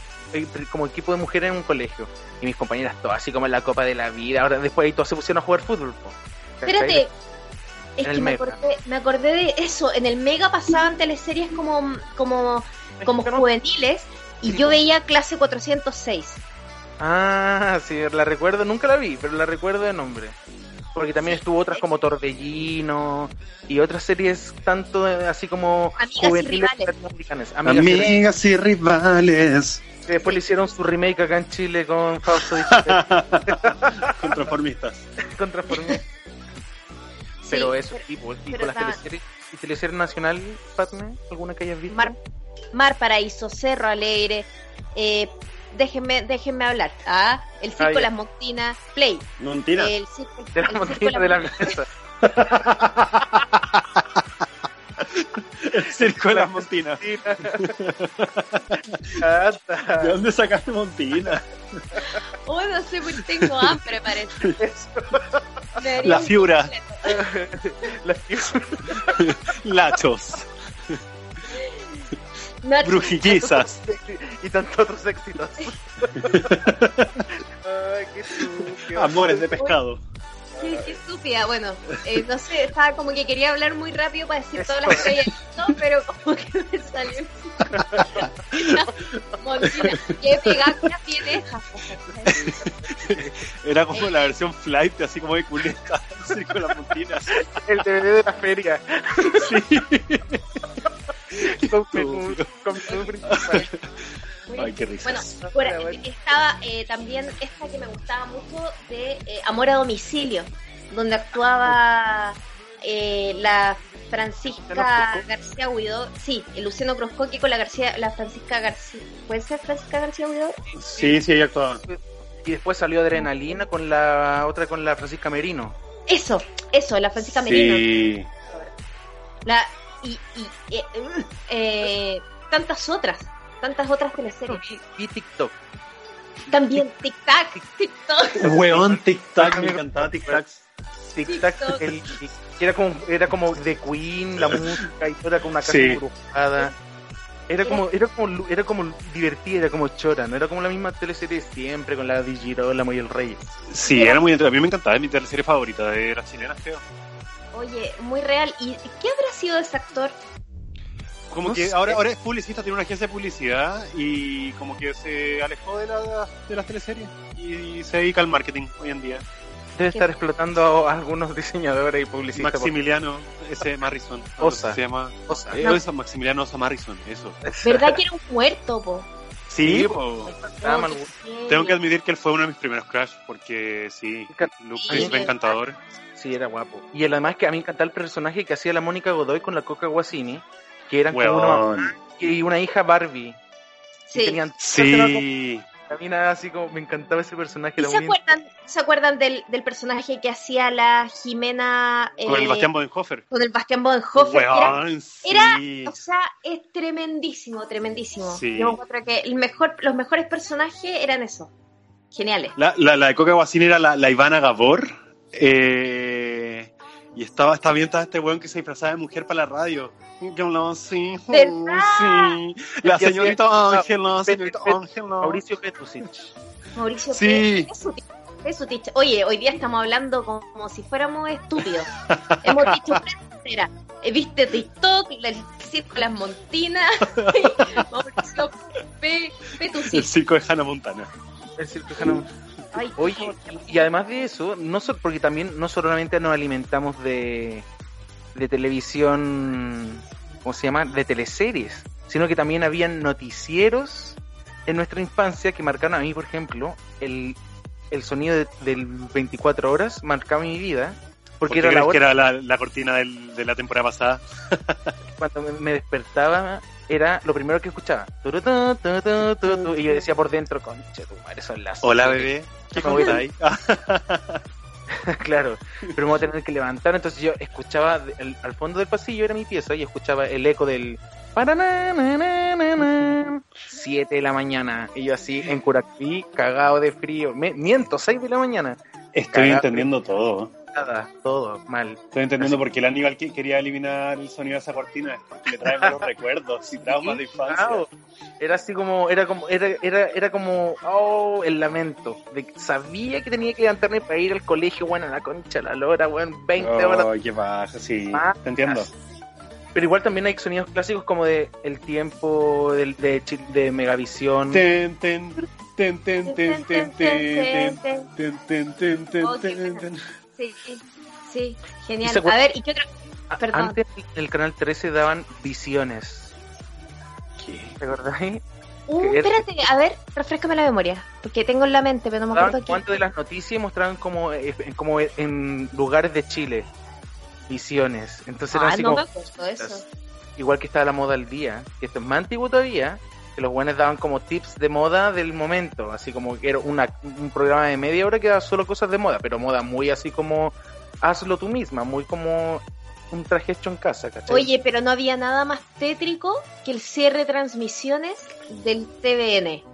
como equipo de mujeres en un colegio. Y mis compañeras todas así como en la Copa de la Vida. Ahora después ahí todos se pusieron a jugar fútbol. Espérate. Es que me acordé, me acordé de eso. En el Mega pasaban teleseries como, como, como juveniles y yo veía clase 406. Ah, sí, la recuerdo, nunca la vi, pero la recuerdo de nombre. Porque también estuvo otras como Torbellino y otras series tanto eh, así como Amigas y juveniles rivales. latinoamericanas. Amigas y rivales. Amigas y rivales. Que Después le hicieron su remake acá en Chile con Fausto Stefano, Con transformistas. con Transformers. Pero Sí, eso, tipo, tipo las teleseries. ¿Y teleserie nacional, Patme? ¿Alguna que hayas visto? Mar, Mar Paraíso, Cerro Alegre, eh, déjenme, déjenme hablar. ¿ah? El Circo Ah. Las Montinas, Play. Mentira. El circo, de Las de la Montinas. mesa. El circo de las Montinas. ¿De dónde sacaste Montina? Oh, no sé, porque tengo hambre, parece. La Fiura. La figura- Lachos. Brujillizas. y tantos otros éxitos. Ay, qué sucio. Amores de pescado. Qué, qué estúpida. Bueno, eh, no sé, estaba como que quería hablar muy rápido para decir todas las que había visto, pero como que me salió. Montina, qué pegadas tiene esas cosas. Era como la versión flight, así como de culeta. El circo de las Montinas. El DVD de la feria. Sí. Con menú, con principal. Ay, qué risa. Bueno, por estaba eh, también esta que me gustaba mucho de eh, Amor a Domicilio, donde actuaba eh, la Francisca. García Huidó. Sí, el Luciano Croscoqui con la García, la Francisca García. ¿Puede ser Francisca García Huidó? Sí, sí, ella actuaba. Y después salió Adrenalina con la otra con la Francisca Merino. Eso, eso, la Francisca Merino. Sí. La, y, y eh, tantas otras, tantas otras teleseries. Y, y TikTok. También Tic Tac, TikTok. Weón, tic-tac, me encantaba TikTok. el, era como era como The Queen, la música y todo era como una casa Sí. embrujada. Era como, era como, era como divertida, era como chora, no era como la misma teleserie de siempre con la de Girolamo y el Rey. Sí, era muy entre- A mí me encantaba, es mi teleserie favorita de las chilenas, creo. Oye, muy real. ¿Y qué habrá sido ese actor? Como No que sé. ahora, ahora es publicista, tiene una agencia de publicidad y como que se alejó de, la, de las teleseries y se dedica al marketing hoy en día. Debe estar explotando a algunos diseñadores y publicistas. Maximiliano ese Marrison. no Osa. Se llama Osa. Eh, No. eso, Maximiliano Osa Marrison, eso. ¿Verdad que era un muerto, po? Sí, Sí, po. Tengo que admitir que él fue uno de mis primeros crush porque sí, Luke Sí. es encantador. Sí, era guapo. Y además que a mí me encantaba el personaje que hacía la Mónica Godoy con la Coca Guasini, que eran como una mamá y una hija Barbie. Y Sí. tenían Sí. Camina así como me encantaba ese personaje. ¿Y era se acuerdan, ¿Se acuerdan del, del personaje que hacía la Jimena Con el eh, Bastián Bodenhofer. con el Bastián Bodenhofer? Era, Weón, era- sí. o sea, es tremendísimo, tremendísimo. Sí. Yo encuentro que el mejor, los mejores personajes eran esos. Geniales. La, la, la de Coca Guasini era la, la Ivana Gabor. Eh, y estaba, estaba bien estaba este weón que se disfrazaba de mujer para la radio. Así. oh, ¿Verdad? sí. La señorita Ángela, señorita Ángela. Mauricio Petusic. Mauricio Sí. Tich. Oye, hoy día estamos hablando como si fuéramos estúpidos. Hemos dicho entera. Viste TikTok, el circo de las Montinas, Mauricio P. El circo de Hannah Montana. El circo Hannah- Ay, Oye, y además de eso, no so- porque también no solamente nos alimentamos de, de televisión, ¿cómo se llama? De teleseries, sino que también habían noticieros en nuestra infancia que marcaron a mí, por ejemplo, el, el sonido de- del 24 horas marcaba mi vida, porque ¿Por qué era la crees que hora era la, la cortina del- de la temporada pasada? cuando me, me despertaba, era lo primero que escuchaba. Turu, tu, tu, tu, tu, tu, y yo decía por dentro, concha, tu madre, son las Hola, siete". bebé. ¿Qué? Ah, claro, pero me voy a tener que levantar, entonces yo escuchaba el- al fondo del pasillo era mi pieza y escuchaba el eco del 7 de la mañana y yo así en Curaquí cagado de frío, Me- miento, 6 de la mañana. Estoy Cagado. entendiendo todo. Nada, todo mal. Estoy entendiendo por qué el Aníbal que- quería eliminar el sonido de esa cortina, porque le trae malos recuerdos y traumas de infancia. Claro. Era así como, era como, era, era, era como, oh, el lamento. De, sabía que tenía que levantarme para ir al colegio, bueno, a la concha, la lora, bueno, 20 horas. Ay, qué pasa, sí, Más. te entiendo. Pero igual también hay sonidos clásicos como de El Tiempo, del, de, Chi- de Megavisión. Ten, ten, ten, ten, ten, ten, ten, ten, ten. ten, ten, ten, ten, Oh, qué ten, pena. ten. Sí, sí, sí, ¿Y genial. A ver, ¿y qué otra? Perdón. Antes en el canal 13 daban visiones. ¿Qué? ¿Te acordáis? Uh, espérate, a ver, refrescame la memoria, porque tengo en la mente, pero no me acuerdo qué. cuanto de las noticias mostraban como, eh, como en lugares de Chile. Visiones. Entonces eran Ah, así no me como acuerdo de eso. igual que estaba la moda al día, que esto es más antiguo todavía, que los buenos daban como tips de moda del momento, así como que era una, un programa de media hora que daba solo cosas de moda, pero moda muy así como hazlo tú misma, muy como un traje hecho en casa, ¿cachai? Oye, pero no había nada más tétrico que el cierre de transmisiones del TVN.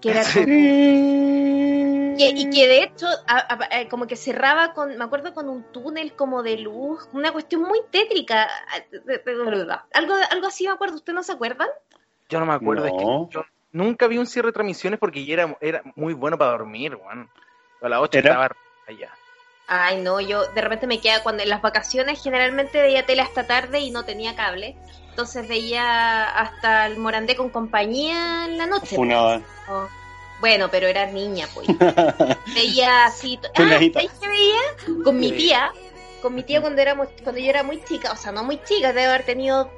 Que era como- que- y que de hecho, a- a- a- como que cerraba con, me acuerdo, con un túnel como de luz, una cuestión muy tétrica. de- de- de verdad. Algo, algo así me acuerdo, ¿ustedes no se acuerdan? Yo no me acuerdo, es que yo nunca vi un cierre de transmisiones porque ya era, era muy bueno para dormir, weón. A las 8 ¿Era? estaba allá. Ay, no, yo de repente me queda cuando en las vacaciones generalmente veía tele hasta tarde y no tenía cable. Entonces veía hasta el Morandé con compañía en la noche. Funada. Oh, Bueno, pero era niña, pues. veía así. Ah, Funadita. ¿sabes qué veía? Con mi tía. Con mi tía cuando, éramos, cuando yo era muy chica, o sea, no muy chica, debe haber tenido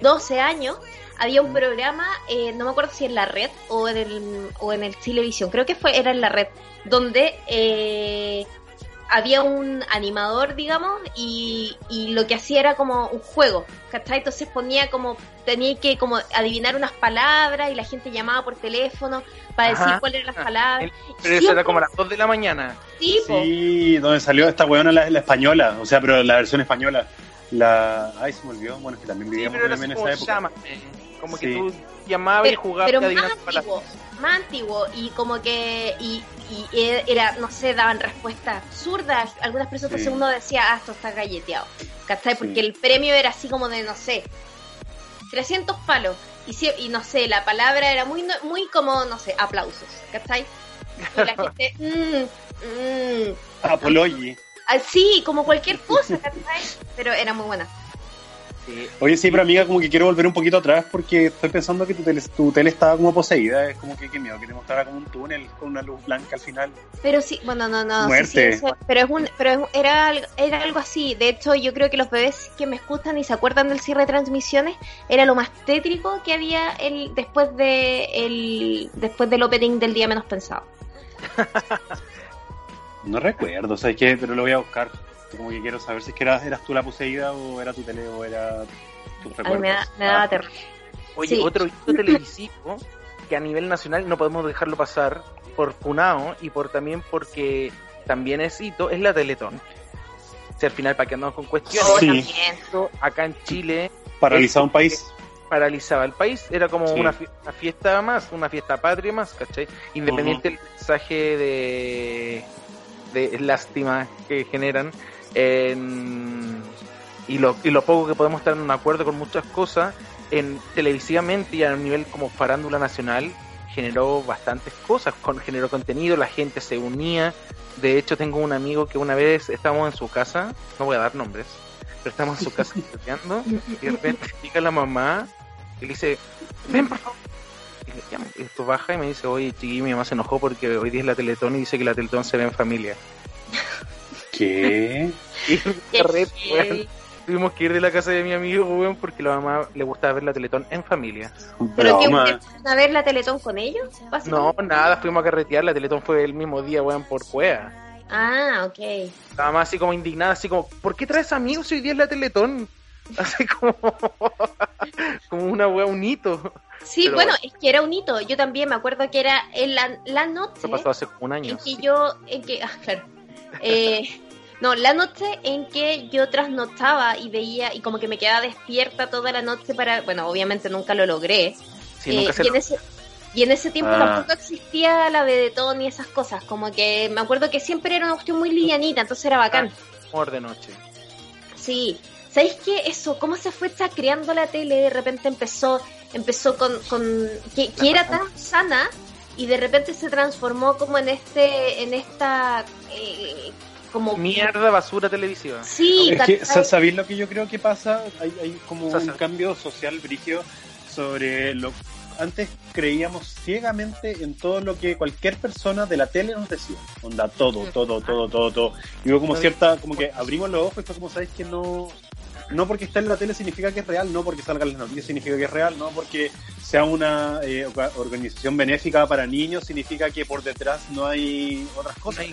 12 años. Había un programa, eh, no me acuerdo si en la red o en el, o en el Chilevisión, creo que fue, era en la red, donde eh, había un animador, digamos, y, y lo que hacía era como un juego, ¿cachai? Entonces ponía como, tenía que como adivinar unas palabras y la gente llamaba por teléfono para decir cuáles eran las palabras. Pero eso era como a las 2 de la mañana. Sí. Sí, donde salió esta weona la, la española, o sea, pero la versión española. La. Ay, se me olvidó. Bueno, es que también Sí, vivíamos pero era también así en como esa época. llámame. Como que Sí. tú llamabas y pero, jugabas pero y más adivinabas palabras. antiguo, más antiguo y como que y, y era, no sé, daban respuestas absurdas. Algunas personas Sí. uno decía, ah, esto está galleteado, ¿cachai? Porque Sí. el premio era así como de, no sé, 300 palos. Y, si- y no sé, la palabra era muy, no- muy como, no sé, aplausos, ¿cachai? Y la gente, mmm, mmm, Apology. así, como cualquier cosa, ¿cachai? Pero era muy buena. Sí. Oye, sí, pero amiga, como que quiero volver un poquito atrás porque estoy pensando que tu tele, tu tele estaba como poseída. Es como que qué miedo que te mostrara como un túnel con una luz blanca al final. Pero sí, bueno, no, no, Muerte. sí, eso- pero es un, pero es un- era, algo- era algo así. De hecho, yo creo que los bebés que me escuchan y se acuerdan del cierre de transmisiones era lo más tétrico que había el, después de el, después del opening del día menos pensado. No recuerdo, ¿sabes qué? Pero lo voy a buscar. Como que quiero saber si es que eras, eras tú la poseída o era tu tele o era tu recuerdo. me, da- me daba terror. Oye, Sí. otro hito televisivo que a nivel nacional no podemos dejarlo pasar por Funao y por también porque también es hito, es la Teletón. Sea, al final, para que andamos con cuestiones, Oh, Sí. acá en Chile Paralizado un país. paralizaba el país, era como Sí. una, fie- una fiesta más, una fiesta patria más, ¿cachai? Independiente del mensaje de, de lástima que generan en- y, lo, y lo poco que podemos estar en un acuerdo con muchas cosas, en televisivamente y a nivel como farándula nacional generó bastantes cosas, con, generó contenido, la gente se unía. De hecho, tengo un amigo que una vez estábamos en su casa, no voy a dar nombres, pero estamos en su casa estudiando y de repente llega la mamá y le dice, ven por favor. Y le llama, y esto baja y me dice, oye, chiquillo, mi mamá se enojó porque hoy día es la Teletón y dice que la Teletón se ve en familia. ¿Qué? Qué weón, tuvimos que ir de la casa de mi amigo, weón, porque la mamá le gustaba ver la Teletón en familia. ¿Pero fueron a ver la Teletón con ellos? No, nada, fuimos a carretear, la Teletón fue el mismo día, weón, por cuea. Ah, ok. La mamá así como indignada, así como, ¿por qué traes amigos si hoy día es la Teletón? Así como, como una wea, un hito. Sí, Pero bueno, es que era un hito. Yo también me acuerdo que era en la, la noche. Eso pasó hace un año. en que yo, en que, ah, claro, Eh, no, la noche en que yo trasnochaba y veía y como que me quedaba despierta toda la noche para, bueno, obviamente nunca lo logré. Sí, Eh, nunca se y, en ese, y en ese tiempo Ah. tampoco existía la vedetón y esas cosas, como que me acuerdo que siempre era una cuestión muy livianita, entonces era bacán. humor de noche. Sí, ¿sabéis qué? Eso, cómo se fue creando la tele, de repente empezó, empezó con, con que, que era tan sana y de repente se transformó como en este, en esta eh, como mierda basura televisiva. Sí, es que, ¿sabéis lo que yo creo que pasa? Hay, hay como un cambio social brigio sobre lo antes creíamos ciegamente en todo lo que cualquier persona de la tele nos decía. Onda, todo, todo, todo, todo, todo. Y hubo como cierta, como que abrimos los ojos y fue como sabéis que no, no porque está en la tele significa que es real, no porque salga en las noticias significa que es real, no porque sea una eh, organización benéfica para niños significa que por detrás no hay otras cosas.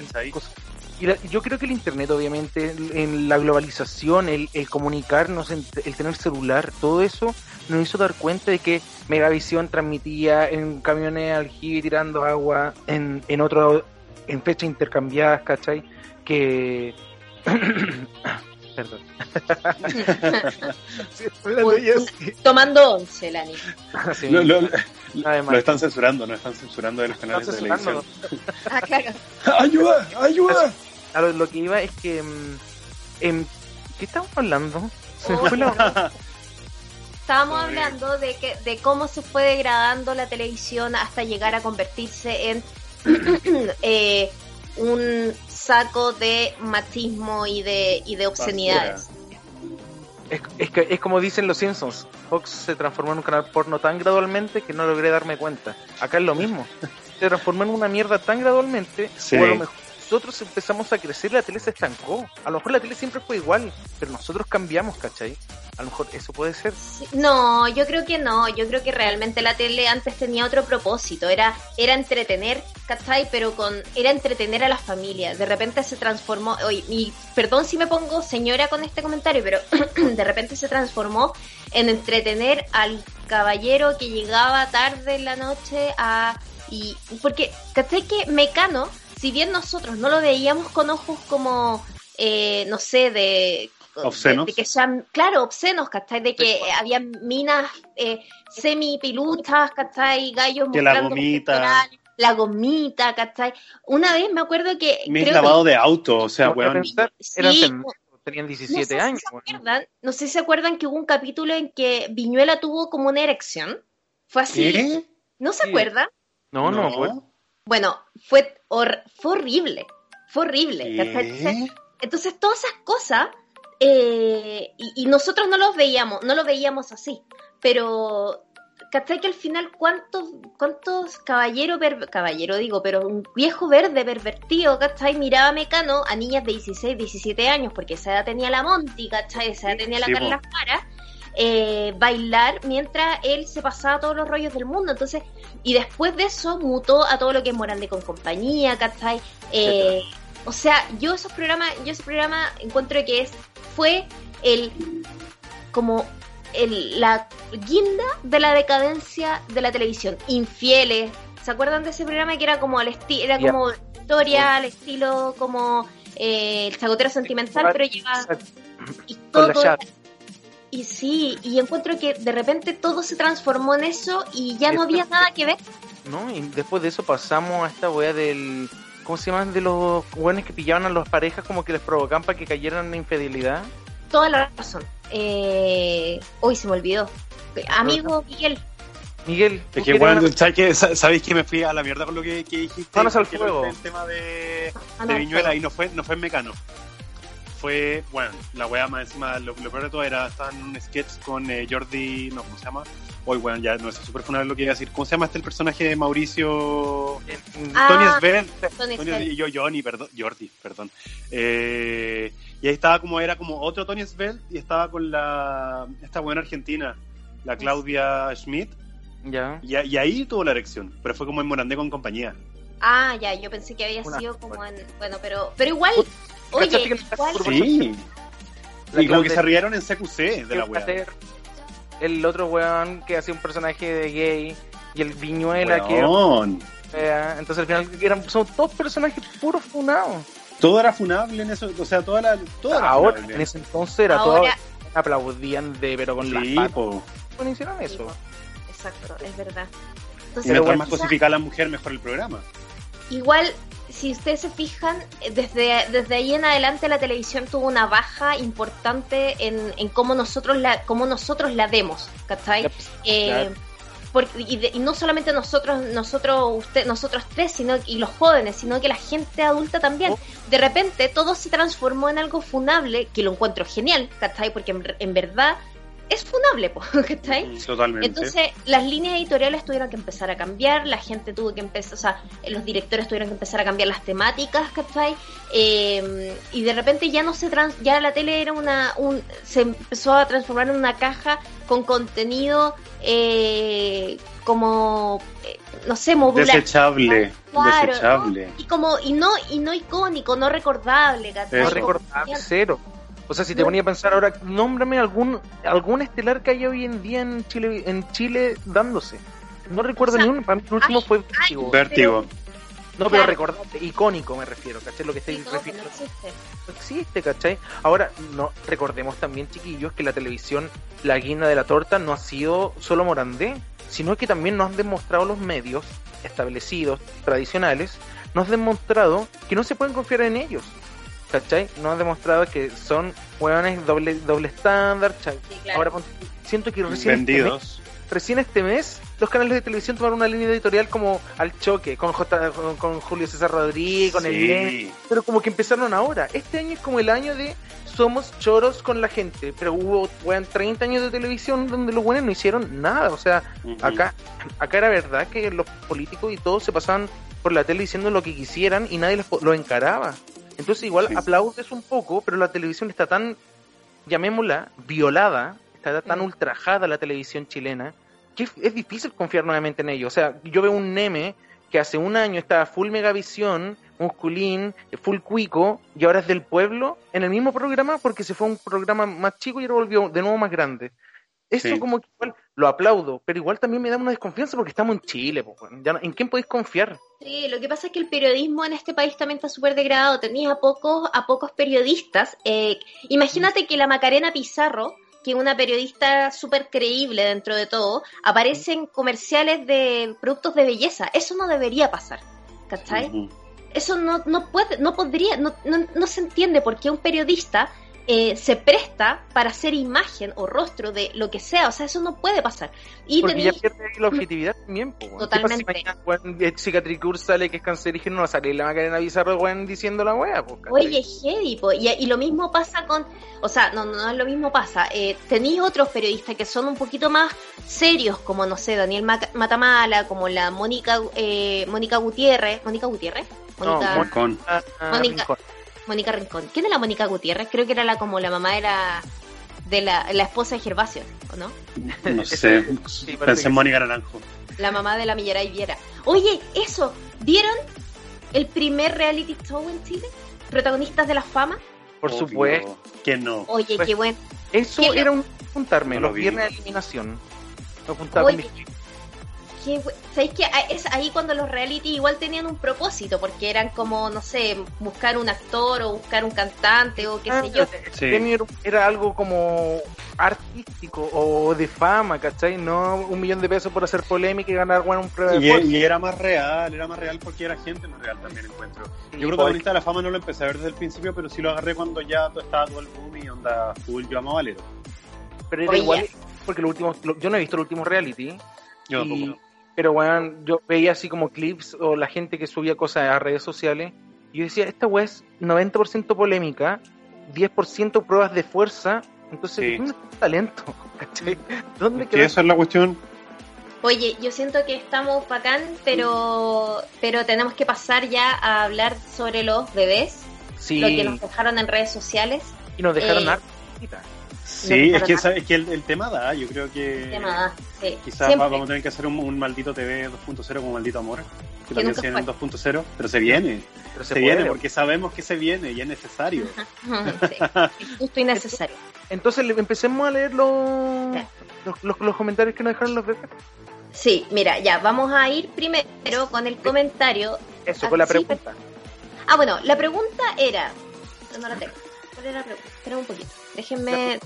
Y yo creo que el Internet, obviamente, en la globalización, el, el comunicarnos, el, tener celular, todo eso nos hizo dar cuenta de que Megavisión transmitía en camiones aljibe tirando agua, en, en otro, en fechas intercambiadas, ¿cachai? Que Perdón. Tomando once, Lani. Sí. Lo, lo, lo, están censurando, no están censurando de los canales de televisión. ah, claro. ¡Ayuda! ¡Ayuda! Claro, lo que iba es que. Mm, en, ¿Qué estamos hablando? Oh. Estábamos hablando de que de cómo se fue degradando la televisión hasta llegar a convertirse en eh, un saco de machismo y de, y de obscenidades. Es, es, que, es como dicen los Simpsons, Fox se transformó en un canal porno tan gradualmente que no logré darme cuenta. Acá es lo mismo. Se transformó en una mierda tan gradualmente, sí. o a lo mejor nosotros empezamos a crecer, la tele se estancó. A lo mejor la tele siempre fue igual, pero nosotros cambiamos, ¿cachai? A lo mejor eso puede ser. No, yo creo que no. Yo creo que realmente la tele antes tenía otro propósito. Era, era entretener, ¿cachai? Pero con, era entretener a las familias. De repente se transformó, oye, y perdón si me pongo señora con este comentario, pero de repente se transformó en entretener al caballero que llegaba tarde en la noche a y porque ¿cachai? que Mecano si bien nosotros no lo veíamos con ojos como, eh, no sé, de... Obscenos. De, que sean, claro, obscenos, ¿cachai? De que había minas eh, semi-piluchas, ¿cachai? Gallos que la gomita. La gomita, ¿cachai? Una vez me acuerdo que... Me he lavado de auto, o sea, weón. Sí, tenían 17 no años. Si se acuerdan, no sé si se acuerdan que hubo un capítulo en que Viñuela tuvo como una erección. Fue así. ¿Qué? ¿No se acuerdan? No, no, no. Bueno, fue, fue horrible, fue horrible. Entonces, entonces, todas esas cosas, eh, y, nosotros no los veíamos, no lo veíamos así, pero ¿cachai? Que al final, ¿cuántos, cuántos caballeros, caballero digo, pero un viejo verde pervertido, ¿cachai? Miraba Mecano a niñas de 16, 17 años, porque esa edad tenía la Monty, ¿cachai? Esa edad tenía la sí, Carla Fara eh, bailar mientras él se pasaba todos los rollos del mundo. Entonces, y después de eso mutó a todo lo que es moral de con compañía, ¿cachai? Eh, o sea, yo esos programas, yo ese programa encuentro que es, fue el como el, la guinda de la decadencia de la televisión. Infieles. ¿Se acuerdan de ese programa que era como al estilo, era como historia, al estilo como eh, el chagotero sentimental, pero lleva y todo y sí, y encuentro que de repente todo se transformó en eso y ya no había nada que ver. No, y después de eso pasamos a esta wea del. ¿Cómo se llaman? De los weones que pillaban a las parejas como que les provocaban para que cayeran en infidelidad. Toda la razón. Eh... Hoy se me olvidó. Amigo Miguel. Miguel. Es que bueno, ¿sabes ¿sabéis que me fui a la mierda con lo que, que dijiste? Manos al fuego. El tema de, de Viñuela y no fue, no fue en Mecano fue, bueno, la wea más encima, lo, lo peor de todo era, estaba en un sketch con eh, Jordi, no, ¿cómo se llama? Hoy, bueno, ya no sé súper funable lo que iba a decir. ¿Cómo se llama este el personaje de Mauricio? Ah, Tony Svel. Tony Tony, yo, Johnny, perdón, Jordi, perdón. Eh, y ahí estaba como, era como otro Tony Svel y estaba con la, esta buena argentina, la Claudia Schmidt. Ya. Y, y, ahí tuvo la erección, pero fue como en Morandé con compañía. Ah, ya, yo pensé que había Una, sido como en, bueno, pero, pero igual, Oye. Sí. y como que se rieron en CQC de la weá. El otro weón que hacía un personaje de gay y el Viñuela weón. que. entonces al final eran, son todos personajes puros funados. Todo era funable en eso, o sea, toda la. Todo era Ahora, funable. en ese entonces era Ahora... todo. Aplaudían de, pero con sí, las patas. po. ¿Cómo hicieron eso? Exacto, es verdad. Entonces, y mientras más cosificada la mujer, mejor el programa. Igual si ustedes se fijan, desde, desde ahí en adelante la televisión tuvo una baja importante en, en cómo nosotros la cómo nosotros la vemos, ¿cachai? Eh, porque- y, de- y no solamente nosotros, nosotros, usted, nosotros tres, sino y los jóvenes, sino que la gente adulta también. Oh. De repente todo se transformó en algo funable, que lo encuentro genial, ¿cachai? Porque en, en verdad es funable, po, ¿cachai? Totalmente. Entonces, las líneas editoriales tuvieron que empezar a cambiar, la gente tuvo que empezar, o sea, los directores tuvieron que empezar a cambiar las temáticas, ¿cachai? Eh, y de repente ya no se trans, ya la tele era una, un, se empezó a transformar en una caja con contenido eh, como, eh, no sé, modular. Desechable, Claro, desechable. ¿no? Y como, y no, y no icónico, no recordable, ¿cachai? No recordar cero. O sea, si te ponía a pensar ahora, nómbrame algún algún estelar que haya hoy en día en Chile en Chile dándose. No recuerdo O sea, ni uno, para mí el último hay- fue Vértigo. Vértigo. No, pero claro. recordarte, icónico me refiero, ¿cachai? Lo que estoy Sí, no, no refiriendo. existe. No existe, ¿cachai? Ahora, no recordemos también, chiquillos, que la televisión, la guinda de la torta, no ha sido solo Morandé, sino que también nos han demostrado los medios establecidos, tradicionales, nos han demostrado que no se pueden confiar en ellos. ¿Cachai? Nos han demostrado que son hueones doble, doble estándar. Sí, claro. Ahora siento que recién este, mes, Vendidos. recién este mes los canales de televisión tomaron una línea editorial como al choque con, J, con, con Julio César Rodríguez, con el Sí. pero como que empezaron ahora. Este año es como el año de somos choros con la gente, pero hubo weón, 30 años de televisión donde los buenos no hicieron nada. O sea, acá, acá era verdad que los políticos y todos se pasaban por la tele diciendo lo que quisieran y nadie los, lo encaraba. Entonces igual Sí. aplaudes un poco, pero la televisión está tan, llamémosla, violada, está tan Mm. ultrajada la televisión chilena, que es, es difícil confiar nuevamente en ello. O sea, yo veo un Neme que hace un año estaba full megavisión, musculín, full cuico, y ahora es del pueblo, en el mismo programa, porque se fue a un programa más chico y ahora volvió de nuevo más grande. Eso Sí. como que igual lo aplaudo, pero igual también me da una desconfianza porque estamos en Chile, po, weón. Ya no- ¿en quién podéis confiar? Sí, lo que pasa es que el periodismo en este país también está súper degradado. Tenías a pocos, a pocos periodistas. Eh, imagínate que la Macarena Pizarro, que es una periodista súper creíble dentro de todo, aparece en comerciales de productos de belleza. Eso no debería pasar. ¿Cachai? Eso no, no puede, no podría, no, no, no se entiende por qué un periodista eh, se presta para hacer imagen o rostro de lo que sea. O sea, eso no puede pasar. Y Porque tení- ya pierde la objetividad también, po, weón. ¿Qué pasa si Totalmente. mañana, weón, Cicatricur sale que es cancerígeno, no va a salir la Macarena Bizarro, weón, diciendo la wea, po. Oye, heavy, po. Y, y lo mismo pasa con, o sea, no, no, no es lo mismo pasa. Eh, tenéis otros periodistas que son un poquito más serios, como, no sé, Daniel Maca- Matamala, como la Mónica eh, Mónica Gutiérrez. ¿Mónica Gutiérrez? No, Mónica, ah, Mónica. Mónica Rincón. ¿Quién es la Mónica Gutiérrez? Creo que era la como la mamá de la, de la, la esposa de Gervasio, ¿o no? No sé. Sí, Pensé en Mónica Naranjo. La mamá de la Millaray Viera. Oye, eso, ¿vieron el primer reality show en Chile? Protagonistas de la fama. Por Obvio supuesto. Que no. Oye, Pues, qué bueno. Eso ¿Qué? era un juntarme, No lo los vi. viernes de eliminación. Juntaba bu- ¿Sabéis que a- es ahí cuando los reality igual tenían un propósito? Porque eran como, no sé, buscar un actor o buscar un cantante o qué Ah, sé yo. Sí. premio era- algo como artístico o de fama, ¿cachai? No un millón de pesos por hacer polémica y ganar bueno, un prueba de Y, fuerza. y era más real, era más real porque era gente más real también encuentro. Yo pues, protagonista de la fama no lo empecé a ver desde el principio, pero sí lo agarré cuando ya to- estaba todo el boom y onda full yo amo Valero. pero era Oye. igual, porque lo último, lo- yo no he visto el último reality, Yo y- tampoco. Pero bueno, yo veía así como clips o la gente que subía cosas a redes sociales y yo decía, esta weá es 90% polémica, 10% pruebas de fuerza, entonces, Sí. ¿dónde está el talento? ¿Cachai? ¿Dónde Es que esa es la cuestión. Oye, yo siento que estamos bacán, pero, pero tenemos que pasar ya a hablar sobre los bebés, Sí, lo que nos dejaron en redes sociales. y nos dejaron eh, harta. Sí, es que, esa- es que el, el tema da, yo creo que Tema, sí. quizás Siempre. vamos a tener que hacer un, un maldito TV 2.0 como maldito amor, que, Que también se viene en fue. 2.0, pero se viene, Pero se, se viene porque sabemos que se viene y es necesario. Sí, justo y necesario. Entonces le- empecemos a leer los, los, los- los comentarios que nos dejaron los bebés. Sí, mira, ya, vamos a ir primero con el comentario. Eso, Ah, con la sí, pregunta. Ah, bueno, la pregunta era. No la tengo. ¿Cuál era la pregunta? Espera un poquito. Déjenme.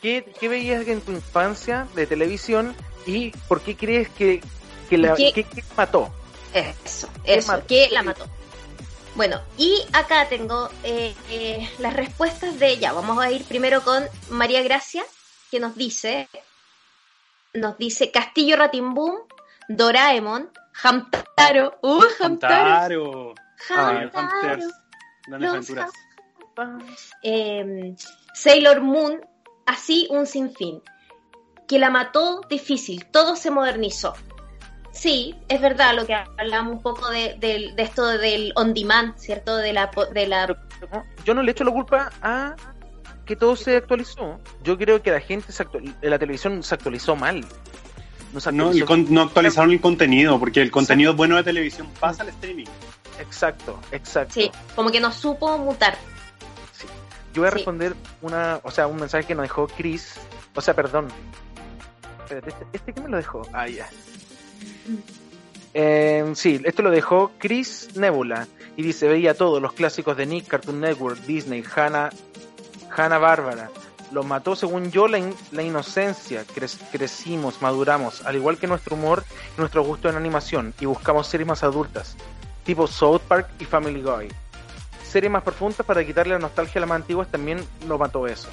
¿Qué, qué veías en tu infancia de televisión y por qué crees que, que la ¿Qué? que- que mató? Eso, ¿Qué eso. mató? ¿Qué la mató? Bueno, y acá tengo eh, eh, las respuestas de ella. Vamos a ir primero con María Gracia, que nos dice, nos dice Castillo Ratimbum, Doraemon, Hamtaro, uh, Hamtaro, Hamtaro, ah, Hamtaro, Grandes los aventuras. eh, Sailor Moon, así un sinfín. Que la mató difícil, todo se modernizó. Sí, es verdad lo que hablamos un poco de, de- de esto del on demand, ¿cierto? De la, po- de la Yo no le echo la culpa a que todo se actualizó. Yo creo que la gente se actual- la televisión se actualizó mal. No se No, actualizó- el con- no actualizaron el contenido, porque el contenido bueno de televisión pasa al streaming. Exacto, exacto. Sí, como que no supo mutar. Yo voy a Sí. responder una, o sea, un mensaje que nos dejó Chris, o sea, perdón. Espérate, este, este que me lo dejó. Ah, ya. Eh, sí, esto lo dejó Chris Nebula y dice, veía todos los clásicos de Nick, Cartoon Network, Disney, Hanna, Hanna Bárbara. Lo mató, según yo, la, in- la inocencia. Cre- crecimos, maduramos, al igual que nuestro humor y nuestro gusto en animación, y buscamos series más adultas, tipo South Park y Family Guy. Series más profundas para quitarle la nostalgia a las más antiguas también lo mató eso.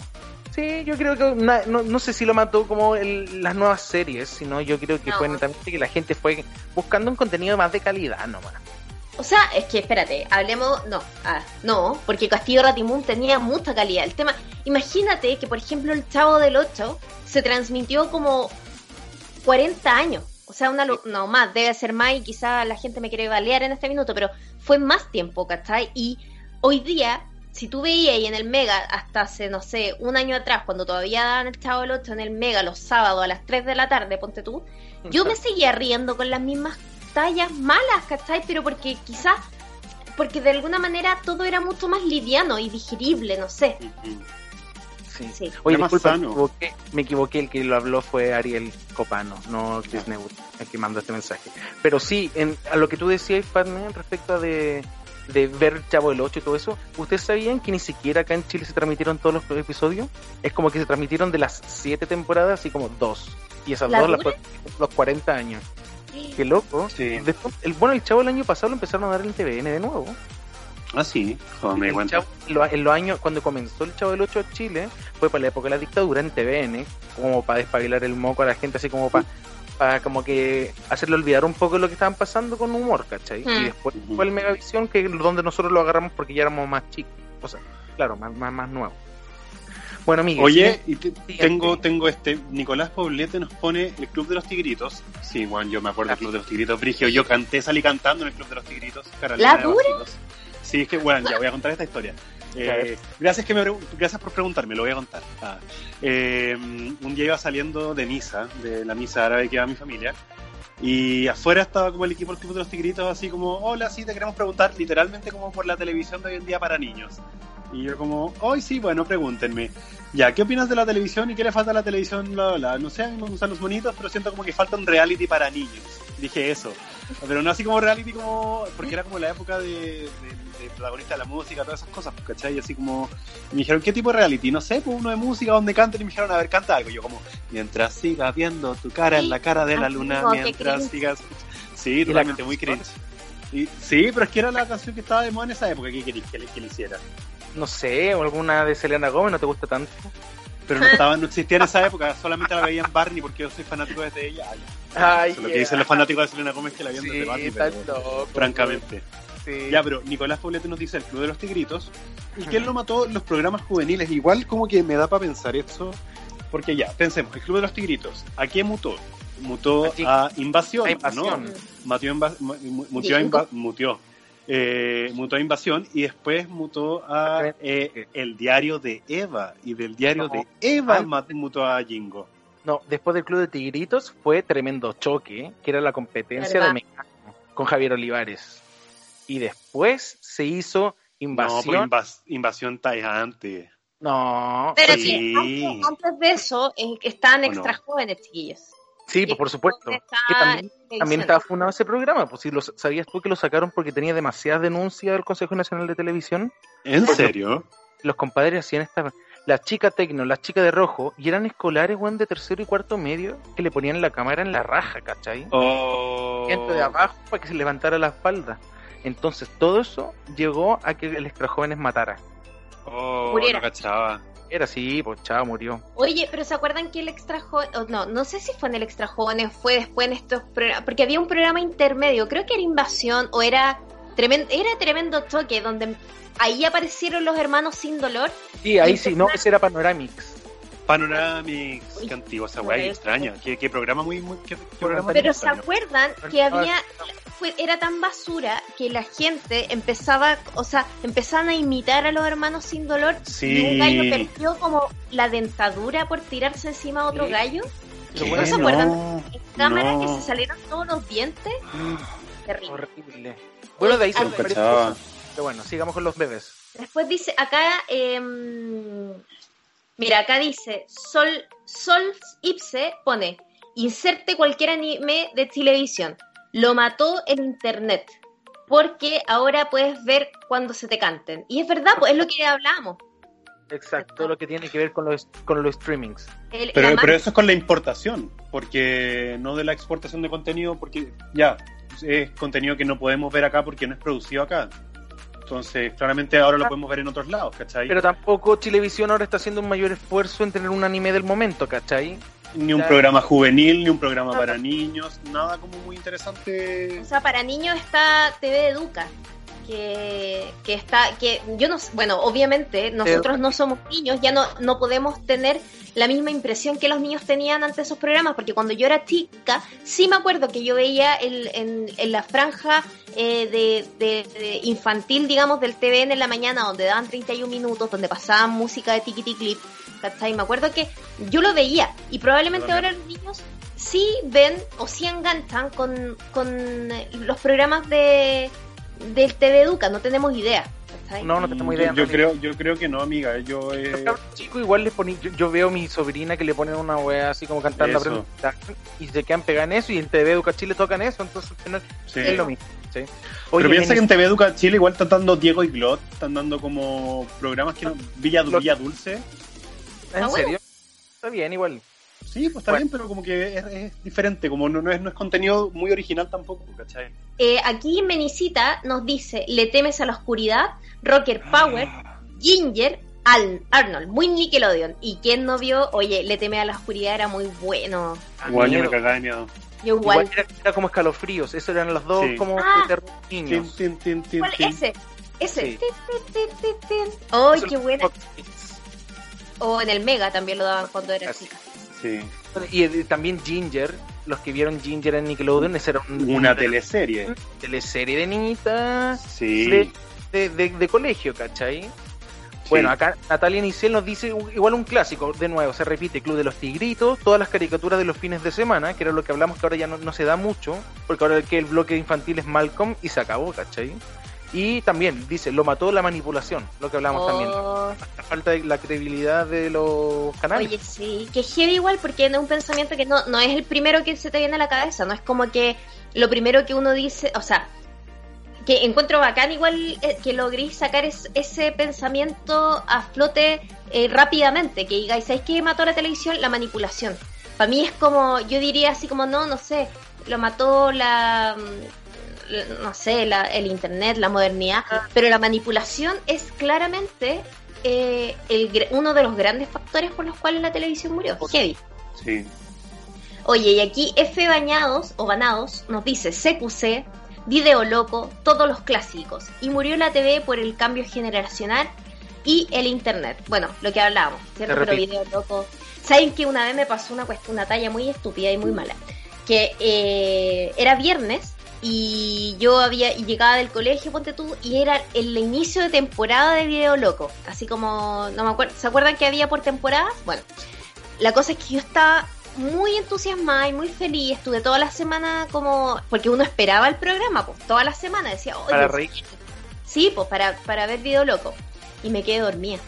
Sí, yo creo que na- no, no sé si lo mató como el- las nuevas series, sino yo creo que No. fue netamente que la gente fue buscando un contenido más de calidad nomás. O sea, es que espérate, hablemos, no, ah, no, porque Castillo Ratimun tenía mucha calidad. El tema, imagínate que por ejemplo el Chavo del 8 se transmitió como 40 años. O sea, una, no más, debe ser más y quizá la gente me quiere balear en este minuto, pero fue más tiempo, ¿cachai? Y hoy día, si tú veías ahí en el Mega hasta hace, no sé, un año atrás, cuando todavía daban el Chavo del 8 en el Mega los sábados a las 3 de la tarde, ponte tú, yo me seguía riendo con las mismas tallas malas, ¿cachai? Pero porque quizás, porque de alguna manera todo era mucho más liviano y digerible, no sé. Sí. Sí. Oye, disculpa, me equivoqué, me equivoqué, el que lo habló fue Ariel Copano, no Chris Nebula, el que mandó este mensaje. Pero sí, en, a lo que tú decías, Fatman, respecto a de, de ver Chavo del 8 y todo eso, ¿ustedes sabían que ni siquiera acá en Chile se transmitieron todos los episodios? Es como que se transmitieron de las siete temporadas, así como dos. Y esas ¿La dos las los 40 años. Qué loco. Sí. Después, el, bueno, el Chavo el año pasado lo empezaron a dar en TVN de nuevo. Ah, sí, joder, me di El. Chavo- lo- en los años, cuando comenzó el Chavo del 8 a Chile, fue para la época de la dictadura en TVN, como para despabilar el moco a la gente, así como para, para como que hacerle olvidar un poco lo que estaban pasando con humor, ¿cachai? Y después Ujú. fue el Megavisión, que es donde nosotros lo agarramos porque ya éramos más chicos, o sea, claro, más, más, más nuevos. Bueno, Miguel, Oye, sí, y te- tengo, tengo este, Nicolás Poblete nos pone el Club de los Tigritos. Sí, Juan, yo me acuerdo del Club de los Tigritos. Brigio, yo canté, salí cantando en el Club de los Tigritos. Carolina ¿La de dura? Sí, es que, bueno, ya voy a contar esta historia. Eh, gracias, que me, gracias por preguntarme, lo voy a contar. Ah, eh, un día iba saliendo de misa, de la misa árabe que va mi familia, y afuera estaba como el equipo del Club de los Tigritos, así como, hola, sí, te queremos preguntar, literalmente como por la televisión de hoy en día para niños. Y yo como, hoy sí, bueno, pregúntenme. Ya, ¿qué opinas de la televisión y qué le falta a la televisión? Bla, bla, bla. No sé, a mí me gustan los bonitos, pero siento como que falta un reality para niños. Dije eso. Pero no así como reality como... Porque era como la época de, de, de protagonista de la música, todas esas cosas, pues, ¿cachai? Y así como... Me dijeron, ¿qué tipo de reality? No sé, pues uno de música donde canten y me dijeron, a ver, canta algo. Y yo como, mientras sigas viendo tu cara en la cara de la luna, mientras sigas... Sí, la totalmente, muy cringe. Y, sí, pero es que era la canción que estaba de moda en esa época. ¿Qué queréis que le, que le hiciera? no sé, o alguna de Selena Gómez no te gusta tanto. Pero no, estaba, no existía en esa época, solamente la veían Barney porque yo soy fanático desde ella. Ay, Ay, es lo que dicen los fanáticos de Selena Gómez que la veían Sí, desde Barney, tan pero, loco, francamente. Sí. Ya, pero Nicolás Poblete nos dice el Club de los Tigritos. ¿Y quién lo mató? Los programas juveniles. Igual como que me da para pensar eso. Porque ya, pensemos, el Club de los Tigritos, ¿a qué mutó? Mutó A invasión, A Invasión. ¿no? Mutió, inva- mu- mu- mutió, inva-. Eh, mutó a invasión y después mutó a eh, el diario de Eva y del diario No. de Eva mutó a Jingo. No, después del Club de Tigritos fue Tremendo Choque, que era la competencia ¿Verdad? de Mecano con Javier Olivares. Y después se hizo No, pues Invasión. invas- invasión antes. No, Pero Sí. sí, antes, antes de eso, están ¿O extra no? jóvenes, chiquillos. sí, pues por supuesto. Está Que también, también estaba fundado ese programa. Pues si lo, sabías tú que lo sacaron porque tenía demasiadas denuncias del Consejo Nacional de Televisión. ¿En serio? Los compadres hacían esta. La chica tecno, la chica de rojo, y eran escolares, weón, de tercero y cuarto medio, que le ponían la cámara en la raja, ¿cachai? Oh. Gente de abajo para que se levantara la espalda. Entonces todo eso llegó a que el extra jóvenes matara. Oh, Muriera. no cachaba. Era así, pues chao, murió. Oye, pero ¿se acuerdan que el extra joven, o no, no sé si fue en el extra jóvenes, fue después en estos programas, porque había un programa intermedio, creo que era Invasión o era tremendo, era tremendo toque, donde ahí aparecieron los hermanos sin dolor. Sí, ahí sí, no, ese era Panoramics. Panoramics, qué antigua esa weá, extraña. Qué, qué programa muy, muy qué, qué programa Pero ¿se extraño. acuerdan que había, fue, era tan basura que la gente empezaba, o sea, empezaban a imitar a los hermanos sin dolor Sí. y un gallo perdió como la dentadura por tirarse encima a otro gallo? ¿Qué? bueno, ¿No se acuerdan? No, En cámara no. que se salieron todos los dientes. Terrible. Horrible. Bueno, de ahí se. Pero bueno, sigamos con los bebés. Después dice, acá, em, mira, acá dice, Sol, Sol Ipse pone, inserte cualquier anime de televisión. Lo mató el internet. Porque ahora puedes ver cuando se te canten. Y es verdad, pues es lo que hablábamos. Exacto, todo lo que tiene que ver con los, con los streamings. El- Pero, pero eso es con la importación, porque no de la exportación de contenido, porque ya, es contenido que no podemos ver acá porque no es producido acá. Entonces, claramente ahora lo podemos ver en otros lados, ¿cachai? Pero tampoco Televisión ahora está haciendo un mayor esfuerzo en tener un anime del momento, ¿cachai? ni un Claro. programa juvenil, ni un programa No, para no. niños, nada como muy interesante. O sea, para niños está TV Educa, que, que está, que yo no bueno, obviamente nosotros no somos niños, ya no, no podemos tener la misma impresión que los niños tenían ante esos programas, porque cuando yo era chica, sí me acuerdo que yo veía el- en, en la franja eh, de, de- de infantil, digamos, del TVN en la mañana, donde daban 31 minutos, donde pasaban música de Tiki Clip, ¿cachai? Me acuerdo que yo lo veía, y probablemente ahora los niños sí ven o sí enganchan con, con los programas de del TV Educa, no tenemos idea. No, no tenemos Yo, idea. yo creo, yo creo que no, amiga. Yo eh, Los cabros chicos igual les ponen, yo, yo veo a mi sobrina que le ponen una wea así como cantando Eso. la y se quedan pegadas en eso y en TV Educa Chile tocan eso, entonces sí. es lo mismo. ¿sí? Pero piensa que en- TV Educa Chile igual están dando Diego y Glot, están dando como programas que no, Villa, Villa Dulce. ¿En Ah, bueno. serio? Está bien, igual. Sí, pues está Bueno. bien, pero como que es, es diferente, como no, no es, no es contenido muy original tampoco, ¿cachai? Eh, aquí Menicita nos dice, le temes a la oscuridad, Rocker Power, Ginger, Al Arnold, muy Nickelodeon. ¿Y quién no vio? Oye, le teme a la oscuridad era muy bueno. Igual yo me cagaba de miedo. Yo Igual, igual. era, era como escalofríos, esos eran los dos Sí. como Ah. de terror Tin, niños. tin, tin, tin, ¿Cuál? Ese. Ese. Sí. Tin, tin, tin, tin, tin. ¡Ay, Esos qué buena! O en el Mega también lo daban cuando era Así. chica. Sí. Y eh, también Ginger, los que vieron Ginger en Nickelodeon, esa era un- Una teleserie. teleserie de niñitas Sí. de, de, de- de colegio, ¿cachai? Bueno, acá Natalia Nicel nos dice igual un clásico, de nuevo, se repite, Club de los Tigritos, todas las caricaturas de los fines de semana, que era lo que hablamos que ahora ya no, no se da mucho, porque ahora el que el bloque infantil es Malcolm y se acabó, ¿cachai? Y también, dice, lo mató la manipulación, lo que hablamos también, Oh, la falta de la credibilidad de los canales. Oye, sí, que heavy igual porque es un pensamiento que no, no es el primero que se te viene a la cabeza, no es como que lo primero que uno dice, o sea, que encuentro bacán igual eh, que logréis sacar es- ese pensamiento a flote eh, rápidamente, que digáis, ¿sabéis qué mató la televisión? La manipulación. Para mí es como, yo diría así como, no, no sé, lo mató la- no sé, la, el internet, la modernidad, pero la manipulación es claramente eh, el gr- uno de los grandes factores por los cuales la televisión murió. Heavy. Sí. Oye, y aquí F Bañados o Banados nos dice CQC, Video Loco, todos los clásicos. Y murió la TV por el cambio generacional y el internet. Bueno, lo que hablábamos, ¿cierto? Pero. Video Loco. ¿Saben que una vez me pasó una cuestión, una talla muy estúpida y muy mala? Que eh, era viernes y yo había y llegaba del colegio, ponte tú, y era el inicio de temporada de Video Loco. Así como, no me acuerdo, ¿se acuerdan que había por temporadas? Bueno, la cosa es que yo estaba muy entusiasmada y muy feliz. Estuve toda la semana como. Porque uno esperaba el programa, pues toda la semana decía, oye, Para reír. Sí, pues para, para ver video loco. Y me quedé dormida.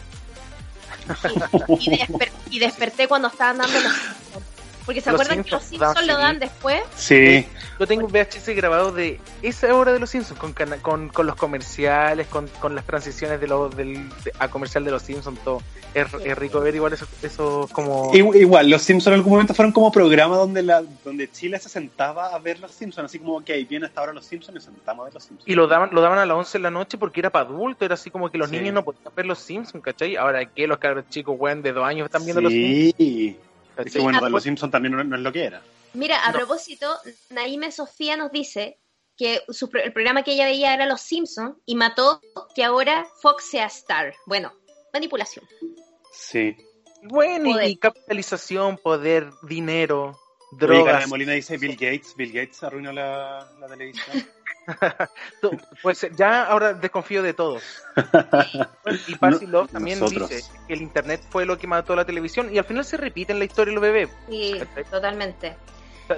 Y, y desper- y desperté cuando estaban dando los. Porque se Los acuerdan que los Simpsons lo dan después. Sí, Yo tengo un VHS grabado de esa hora de los Simpsons, con, con, con los comerciales, con, con las transiciones de los del, de- a comercial de los Simpsons, todo. Es, es rico ver igual eso, eso como... Igu- Igual, los Simpsons en algún momento fueron como programa donde la donde Chile se sentaba a ver los Simpsons, así como, ok, viene hasta ahora los Simpsons y sentamos a ver los Simpsons. Y lo daban, lo daban a las 11 de la noche porque era para adultos, era así como que los Sí. niños no podían ver los Simpsons, ¿cachai? Ahora que los cabros chicos, weón, de dos años están viendo los Simpsons. Es que bueno, Ah, los Simpsons también no, no es lo que era. Mira, a No. propósito, Naime Sofía nos dice que su el programa que ella veía era Los Simpsons y mató que ahora Fox sea Star. Bueno, manipulación. Sí. Bueno, y- Poder. y capitalización, poder, dinero, Oye, drogas. Molina dice Bill Gates, Bill Gates arruinó la, la televisión. Pues ya ahora desconfío de todos. Y Patsy No, Love también nosotros. dice que el internet fue lo que mató la televisión y al final se repite en la historia de los bebés. Sí, totalmente.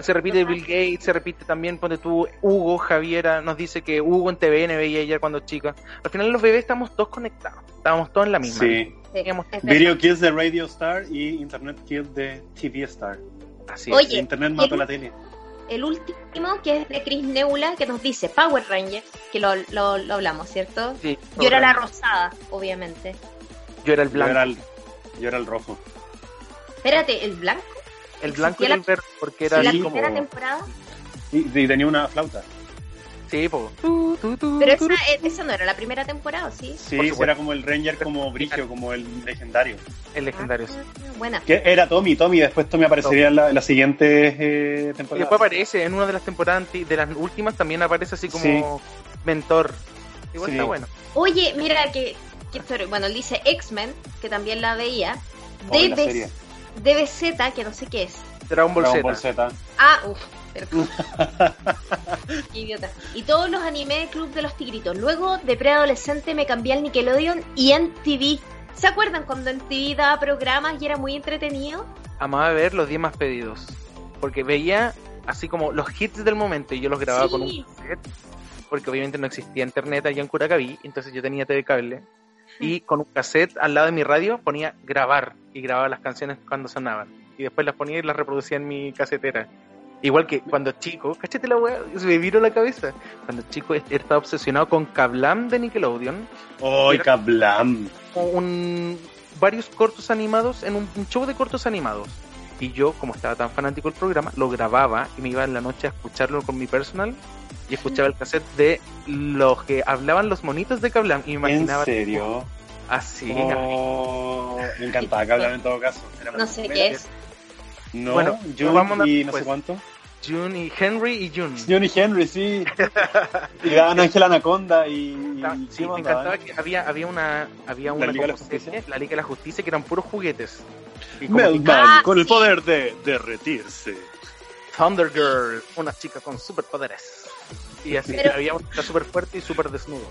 Se repite Bill Gates, se repite también, ponte tú, Hugo, Javiera, nos dice que Hugo en TVN veía ella cuando chica. Al final los bebés estamos todos conectados, estábamos todos en la misma. Sí. Sí. Video Kills de Radio Star y Internet Kills de TV Star. Así es. Oye, Internet mató el- la tele. El último, que es de Chris Nebula, que nos dice Power Rangers, que lo, lo, lo hablamos, ¿cierto? Sí, Yo era la rosada, obviamente. Yo era el Yo blanco. era el, yo era el rojo. Espérate, ¿el blanco? El blanco y el verde, porque era ¿En la Sí, como... primera temporada? Y, y tenía una flauta. Sí, po. Tu, tu, tu, Pero esa, eh, esa no era la primera temporada, ¿sí? Sí, era como el Ranger, como Brigio, como el legendario. El legendario. sí. Ah, buena. Que era Tommy, Tommy, después Tommy aparecería en la, en las siguientes eh, Y temporadas. después aparece en una de las temporadas, de las últimas, también aparece así como mentor. Igual Sí. está bueno. Oye, mira que, que bueno, él dice X-Men, que también la veía. Oh, la. DBZ, que no sé qué es. Dragon Ball Dragon Z. Ball Z. Ah, uff, idiota. Y todos los animes Club de los Tigritos. Luego, de preadolescente, me cambié al Nickelodeon y MTV. ¿Se acuerdan cuando MTV daba programas y era muy entretenido? Amaba ver los 10 más pedidos. Porque veía así como los hits del momento y yo los grababa Sí. con un cassette. Porque obviamente no existía internet allá en Curacaví, entonces yo tenía TV cable. Y con un cassette al lado de mi radio ponía grabar y grababa las canciones cuando sonaban. Y después las ponía y las reproducía en mi casetera. Igual que cuando chico, cachete la weá, se me viró la cabeza. Cuando chico est- estaba obsesionado con Kablam de Nickelodeon, ¡Ay. Kablam! un, varios cortos animados en un, un show de cortos animados. Y yo, como estaba tan fanático del programa, lo grababa y me iba en la noche a escucharlo con mi personal y escuchaba el cassette de los que hablaban los monitos de Kablam y me ¿En imaginaba serio? así. Oh, me encantaba Kablam en todo caso. Era No sé qué es. No, Bueno, vámonos y no sé cuánto. June y Henry y June. Johnny Henry, sí. y daban Ángel Anaconda y... Y Sí, ¿qué me encantaba que había, había una, había ¿La una Liga de la como Justicia? serie, la Liga de la Justicia, que eran puros juguetes. Y Melman, que Ah, con el poder de derretirse. Thunder Girl, una chica con superpoderes. Y así, Pero- había una chica súper fuerte y súper desnudo.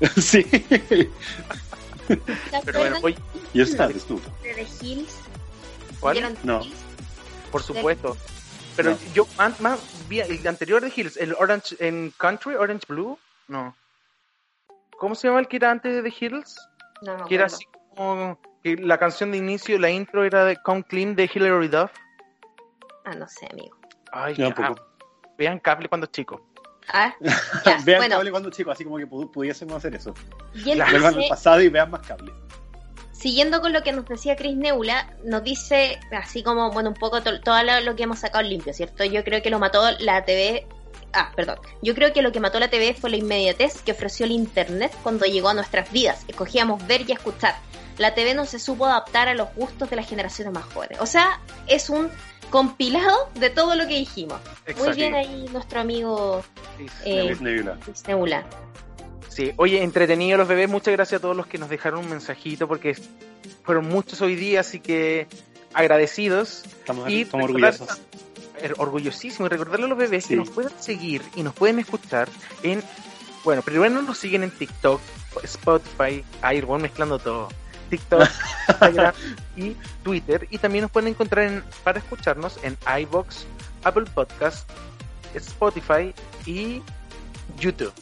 sí. ¿Se Pero bueno, oye, Y está desnudo. de The Hills? ¿cuál? ¿Vieron The No. Por supuesto. Pero No. yo más, más vi el anterior de Hills, el Orange en Country, Orange Blue, no. ¿Cómo se llama el que era antes de The Hills? No, me Que era así como que la canción de inicio, la intro era de Come Clean de Hilary Duff. Ah, no sé, amigo. Ay, ya, tampoco. vean cable cuando chico. Ah, ya, vean bueno, cable cuando chicos, así como que pu- pudiésemos hacer eso. y Claro. Vuelvan al dice, pasado y vean más cable. Siguiendo con lo que nos decía Chris Nebula, nos dice así como, bueno, un poco to- todo lo, que hemos sacado limpio, ¿cierto? Yo creo que lo mató la TV. Ah, perdón. Yo creo que lo que mató la TV fue la inmediatez que ofreció el Internet cuando llegó a nuestras vidas. Escogíamos ver y escuchar. La TV no se supo adaptar a los gustos de las generaciones más jóvenes. O sea, es un compilado de todo lo que dijimos. Muy bien ahí nuestro amigo eh, Chris Nebula. Nebula. Sí, oye, entretenido los bebés, muchas gracias a todos los que nos dejaron un mensajito porque fueron muchos hoy día, así que agradecidos Estamos, y estamos orgullosos. er- orgullosísimos y recordarle a los bebés Sí. que nos pueden seguir y nos pueden escuchar en, bueno, primero nos siguen en TikTok, Spotify, voy mezclando todo, TikTok, Instagram y Twitter y también nos pueden encontrar en, para escucharnos en iBox, Apple Podcast, Spotify y YouTube.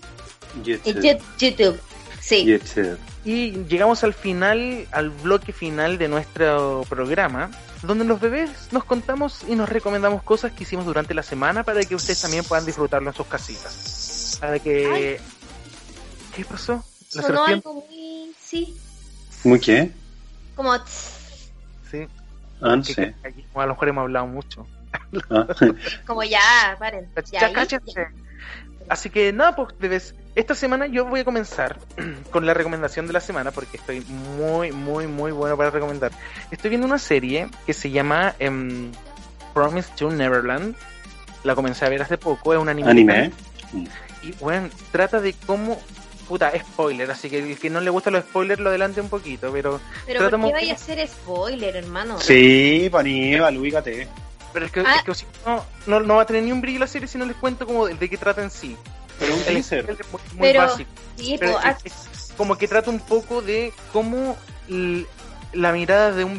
Y YouTube. Yu- YouTube. Sí. YouTube. Y llegamos al final, al bloque final de nuestro programa. donde los bebés nos contamos y nos recomendamos cosas que hicimos durante la semana para que ustedes también puedan disfrutarlo en sus casitas. Para que... ¿Qué pasó? ¿La Sonó algo muy... Sí. ¿Muy qué? Como... Sí. Ah, no sé. Aquí, a lo mejor hemos hablado mucho. Ah. Como ya, paren. Ya, Así que nada, pues bebés, esta semana yo voy a comenzar con la recomendación de la semana porque estoy muy, muy, muy bueno para recomendar. Estoy viendo una serie que se llama um, Promise to Neverland. La comencé a ver hace poco, es un anime. ¿Anime? Y bueno, trata de cómo puta, spoiler, así que el que no le gusta los spoilers lo adelante un poquito, pero... Pero ¿por qué vaya a ser spoiler, hermano? Sí, Paníbal, ubícate. Pero es que, ah. es que no, no, va a tener ni un brillo la serie si no les cuento como de, qué trata en sí. Pero un teaser. Es muy, básico. pero es, como que trata un poco de cómo la mirada de un...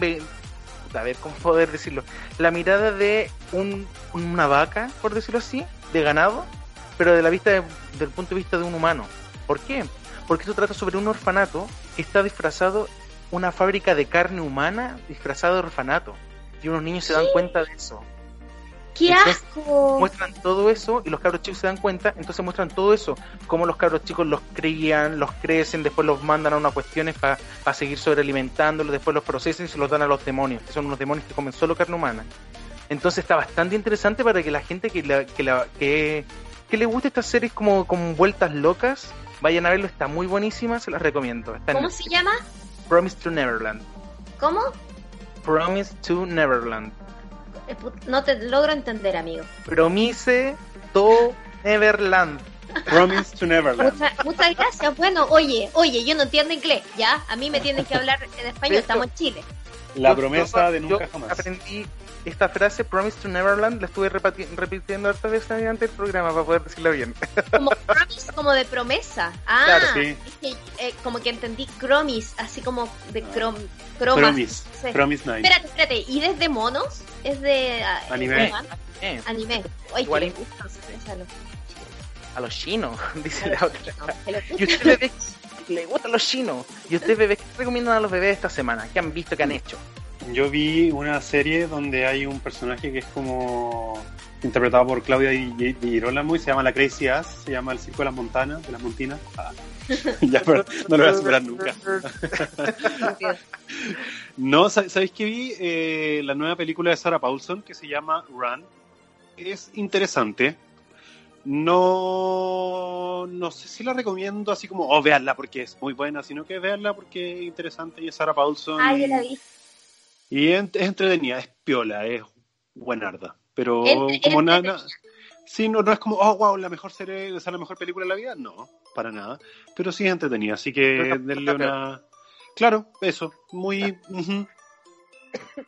A ver, ¿cómo poder decirlo? La mirada de un, una vaca, por decirlo así, de ganado, pero de la vista del punto de vista de un humano. ¿Por qué? Porque esto trata sobre un orfanato que está disfrazado, una fábrica de carne humana disfrazada de orfanato y unos niños se dan cuenta de eso. ¡Qué asco! Muestran todo eso y los cabros chicos se dan cuenta, entonces muestran todo eso, cómo los cabros chicos los crían, los crecen, después los mandan a unas cuestiones para seguir sobrealimentándolos, después los procesan y se los dan a los demonios, que son unos demonios que comen solo carne humana. Entonces está bastante interesante para que la gente que, la, que, la, que, que le guste estas series como con vueltas locas, vayan a verlo, está muy buenísima, se las recomiendo. ¿Cómo se llama? Promise to Neverland. ¿Cómo? Promise to Neverland. Eh, no te logro entender, amigo. Promise to Neverland. Promise to Neverland. muchas gracias. Bueno, oye, oye, yo no entiendo inglés, ¿ya? A mí me tienen que hablar en español, estamos en Chile. La promesa de nunca jamás. Aprendí esta frase, Promise to Neverland, la estuve repitiendo hartas veces durante el programa para poder decirla bien. Como promise, como de promesa. Ah, claro, sí. Eh, como que entendí cromis, así como de ah. crom, cromas. Promise, promise night. Espérate, espérate, ¿y desde monos? ¿Es de ah, anime? Anime. anime. Oye, Igual gusta, a los chinos, dice la otra. y usted bebé, le gustan los chinos. ¿Y usted bebé qué recomiendan a los bebés esta semana? ¿Qué han visto, qué han hecho? Yo vi una serie donde hay un personaje que es como interpretado por Claudia Di Girolamo y se llama La Crazy Ass, se llama El Circo de las Montanas, de las Montinas. Ah. ya, pero no lo voy a superar nunca. no, ¿sabéis que vi eh, la nueva película de Sarah Paulson que se llama Run? Es interesante. No, no sé si la recomiendo así como, oh, veanla porque es muy buena, sino que veanla porque es interesante y es Sarah Paulson. Ah, la vi. Y es, entretenida, es piola, es buenarda. Pero como nada. Sí, no, no es como, oh, wow, la mejor serie, o la mejor película de la vida. No, para nada. Pero sí es entretenida, así que denle una. Claro, eso, muy.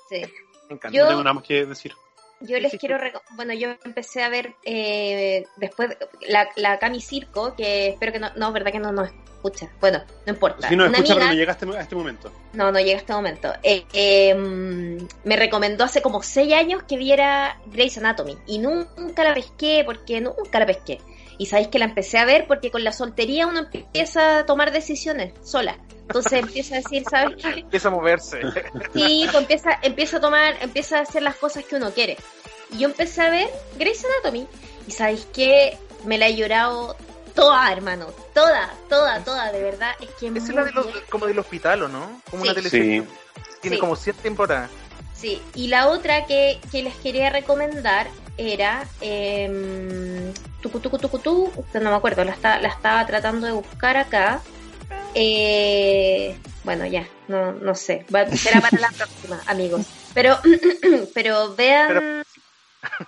Sí. Me encanta, no tengo nada más que decir. Yo les quiero. Bueno, yo empecé a ver eh, después la, la Cami Circo, que espero que no. No, verdad que no nos escucha. Bueno, no importa. Sí, no escucha, pero no llega a este, momento. No, no llega a este momento. Eh, em, me recomendó hace como seis años que viera Grey's Anatomy. Y nunca la pesqué, porque nunca la pesqué. Y sabéis que la empecé a ver porque con la soltería uno empieza a tomar decisiones sola. Entonces empieza a decir, ¿sabes Empieza a moverse. Sí, pues empieza, empieza a tomar, empieza a hacer las cosas que uno quiere. Y yo empecé a ver Grey's Anatomy. Y sabéis que me la he llorado toda, hermano. Toda, toda, toda, de verdad. Es que es la de como del hospital, ¿o no? Como una televisión. Tiene como siete temporadas. Sí, y la otra que, que les quería recomendar era eh, tucu, tucu, tucu, no me acuerdo, la, la estaba tratando de buscar acá. Eh, bueno, ya, no, no sé, será para la próxima, amigos. Pero, pero vean,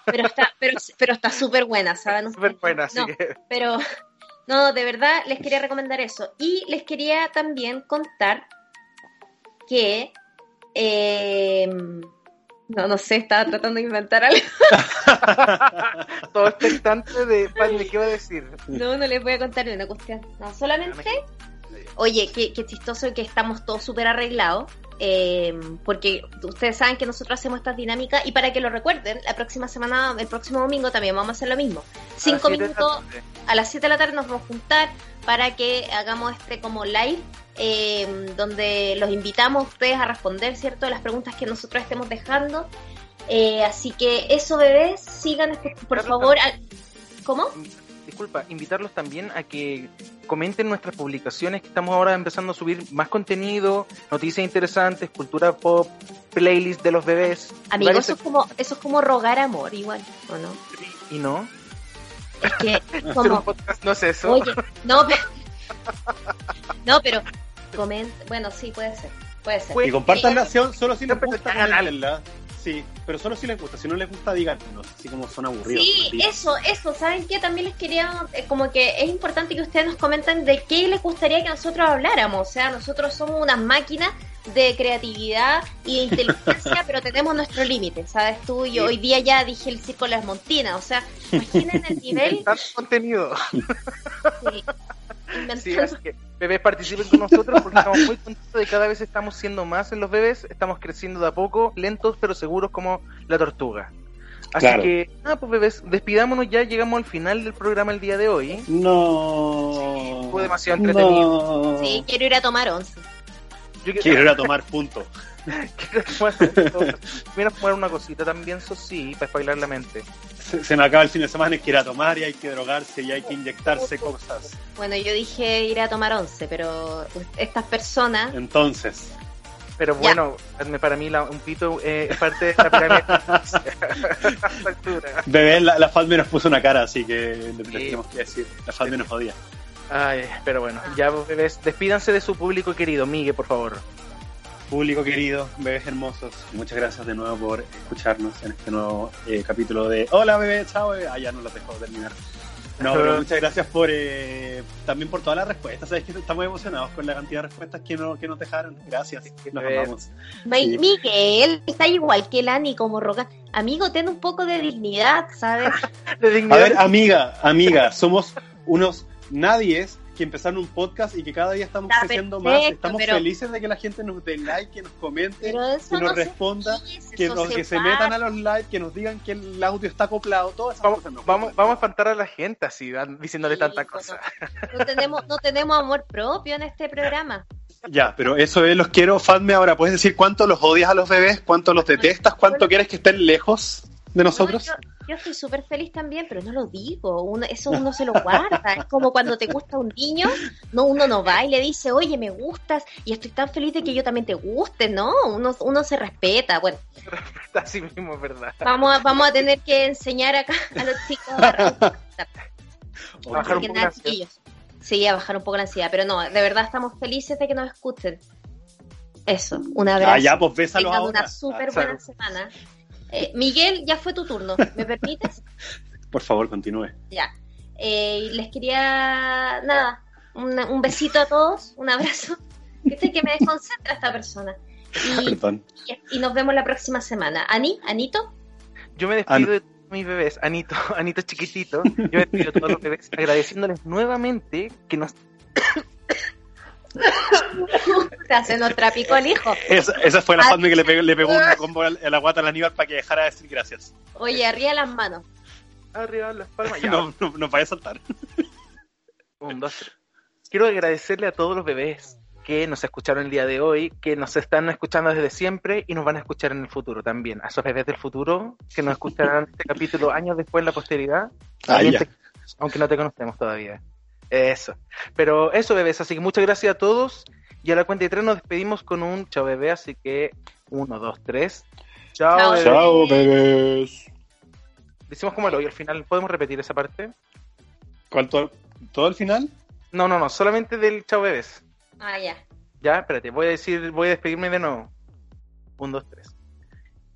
pero, está, pero, pero está súper buena, ¿saben? Súper buena, no, Pero, no, de verdad les quería recomendar eso. Y les quería también contar que eh, no, no sé, estaba tratando de inventar algo. Todo expectante de ¿qué iba a decir? No, no les voy a contar una cuestión. No, solamente, oye, qué, qué chistoso que estamos todos súper arreglados. Eh, porque ustedes saben que nosotros hacemos estas dinámicas y para que lo recuerden, la próxima semana, el próximo domingo también vamos a hacer lo mismo. Cinco minutos a las 7 de la tarde nos vamos a juntar para que hagamos este como live eh, donde los invitamos a ustedes a responder, ¿cierto?, las preguntas que nosotros estemos dejando. Eh, así que eso, bebés, sigan, por favor. al- ¿Cómo? Disculpa, invitarlos también a que comenten nuestras publicaciones, que estamos ahora empezando a subir más contenido, noticias interesantes, cultura pop, playlist de los bebés. Amigos, varios- eso es como, eso es como rogar amor, igual, ¿o no? Y no, Es que, como, no es eso. oye, no, pero, no, pero, coment, bueno, sí, puede ser, puede ser. Y compartan la acción solo si les gusta. Sí, pero solo si les gusta. Si no les gusta, díganos. Así como son aburridos. Sí, eso, eso, ¿saben qué? También les quería, eh, como que es importante que ustedes nos comenten de qué les gustaría que nosotros habláramos. O sea, nosotros somos unas máquinas de creatividad y de inteligencia, pero tenemos nuestro límite, ¿sabes tú? Yo hoy día ya dije el circo de las montinas, o sea, imaginen el nivel contenido. sí, Sí, inventando- así que bebés participen con nosotros porque estamos muy contentos de cada vez estamos siendo más en los bebés, estamos creciendo de a poco, lentos pero seguros como la tortuga. Así Claro. que, ah, pues bebés, despidámonos ya, llegamos al final del programa el día de hoy. No. Fue demasiado entretenido. No. Sí, quiero ir a tomar once. Yo quiero, Quiero ir a tomar punto. Quiero tomar una cosita también, eso sí, para bailar la mente. Se, se me acaba el fin de semana y quiero ir a tomar y hay que drogarse y hay que inyectarse cosas. Bueno, yo dije ir a tomar once, pero estas personas... Entonces, Pero Ya. bueno, para mí la- un pito eh, es parte de la pirámide. Bebé, la, la Fatme nos puso una cara, así que le, le tenemos que decir. La Fatme nos odia. Ay, pero bueno, ya bebés, despídanse de su público querido, Migue, por favor. Público querido, bebés hermosos, muchas gracias de nuevo por escucharnos en este nuevo eh, capítulo de Hola bebé, chao bebé. Ah, ya no los dejo terminar. No, pero muchas gracias por eh, también por todas las respuestas. Sabes que estamos emocionados con la cantidad de respuestas que, no, que nos dejaron. Gracias, nos amamos. Ma- Sí. Miguel está igual que Lani como roca. Amigo, ten un poco de dignidad, ¿sabes? De A dignidad. ver, amiga, amiga, somos unos nadies que empezaron un podcast y que cada día estamos Está creciendo más. Estamos pero- felices de que la gente nos dé like, que nos comente, que nos no responda, dice, que, nos- se que se metan a los likes, que nos digan que el audio está acoplado, todas esas Vamos, cosas vamos, vamos a espantar a la gente así, diciéndole Sí, tanta bueno. cosa. No tenemos, no tenemos amor propio en este programa. Ya, pero eso es, los quiero, Fatme, ahora, ¿puedes decir cuánto los odias a los bebés? ¿Cuánto los detestas? ¿Cuánto quieres que estén lejos de nosotros? No, yo, yo estoy súper feliz también, pero no lo digo. Uno, eso uno se lo guarda. Es como cuando te gusta un niño, no uno no va y le dice, oye, me gustas y estoy tan feliz de que yo también te guste, ¿no? Uno, uno se respeta. Bueno, Así mismo, es verdad. vamos a, vamos a tener que enseñar acá a los chicos a bajar un poco nada. Sí, a bajar un poco la ansiedad, pero no, de verdad estamos felices de que nos escuchen. Eso, un abrazo. Ah, ya, pues bésalos ahora. una súper Ah, buena semana. Eh, Miguel, ya fue tu turno. ¿Me permites? Por favor, continúe. Ya. Eh, y les quería, nada, un, un besito a todos, un abrazo. Viste que me desconcentra esta persona. Y, Perdón. y- y nos vemos la próxima semana. Ani, Anito, Yo me despido de todos mis bebés, Anito, Anito chiquitito. Yo me despido de todos los bebés agradeciéndoles nuevamente que nos hace nos trapicó el hijo. Esa, esa fue la Ah. Fatme que le pegó, le pegó un combo a la guata al Aníbal para que dejara de decir gracias. Oye, arriba las manos. arriba las palmas. Ya, No, no, no vaya a saltar. Un, dos, tres. Quiero agradecerle a todos los bebés que nos escucharon el día de hoy, que nos están escuchando desde siempre y nos van a escuchar en el futuro también. A esos bebés del futuro que nos escucharán este capítulo años después en la posteridad, Ah, también ya. te- aunque no te conocemos todavía. Eso. Pero eso, bebés. Así que muchas gracias a todos. Y a la cuenta de tres nos despedimos con un chao, bebé. Así que uno, dos, tres. Chao, Chao. bebé. Chao, bebés. Decimos como el hoy al final. ¿Podemos repetir esa parte? ¿Cuánto? ¿Todo el final? No, no, no. Solamente del chao, bebés. Ah, ya. Ya, espérate, voy a decir, voy a despedirme de nuevo. Un, dos, tres.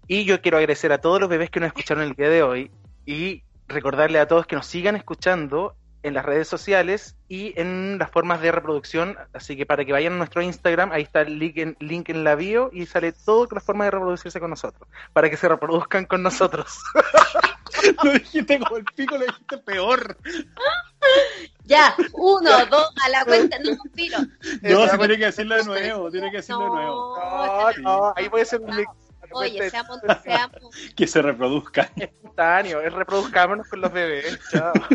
Y yo quiero agradecer a todos los bebés que nos escucharon el día de hoy y recordarle a todos que nos sigan escuchando en las redes sociales y en las formas de reproducción. Así que para que vayan a nuestro Instagram, ahí está el link en, link en la bio y sale todas las formas de reproducirse con nosotros. Para que se reproduzcan con nosotros. Lo dijiste como el pico, lo dijiste peor. Ya, uno, dos, a la cuenta, no, filo. No, se tiene que decirlo de nuevo, tiene que decirlo de nuevo. No, no, ahí voy a hacer un link. Oye, seamos, seamos, Que se reproduzca. espontáneo, es reproduzcámonos con los bebés. Chao.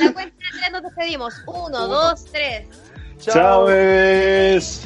a la cuenta de tres nos despedimos. Uno, Uno. dos, tres. Chao, bebés.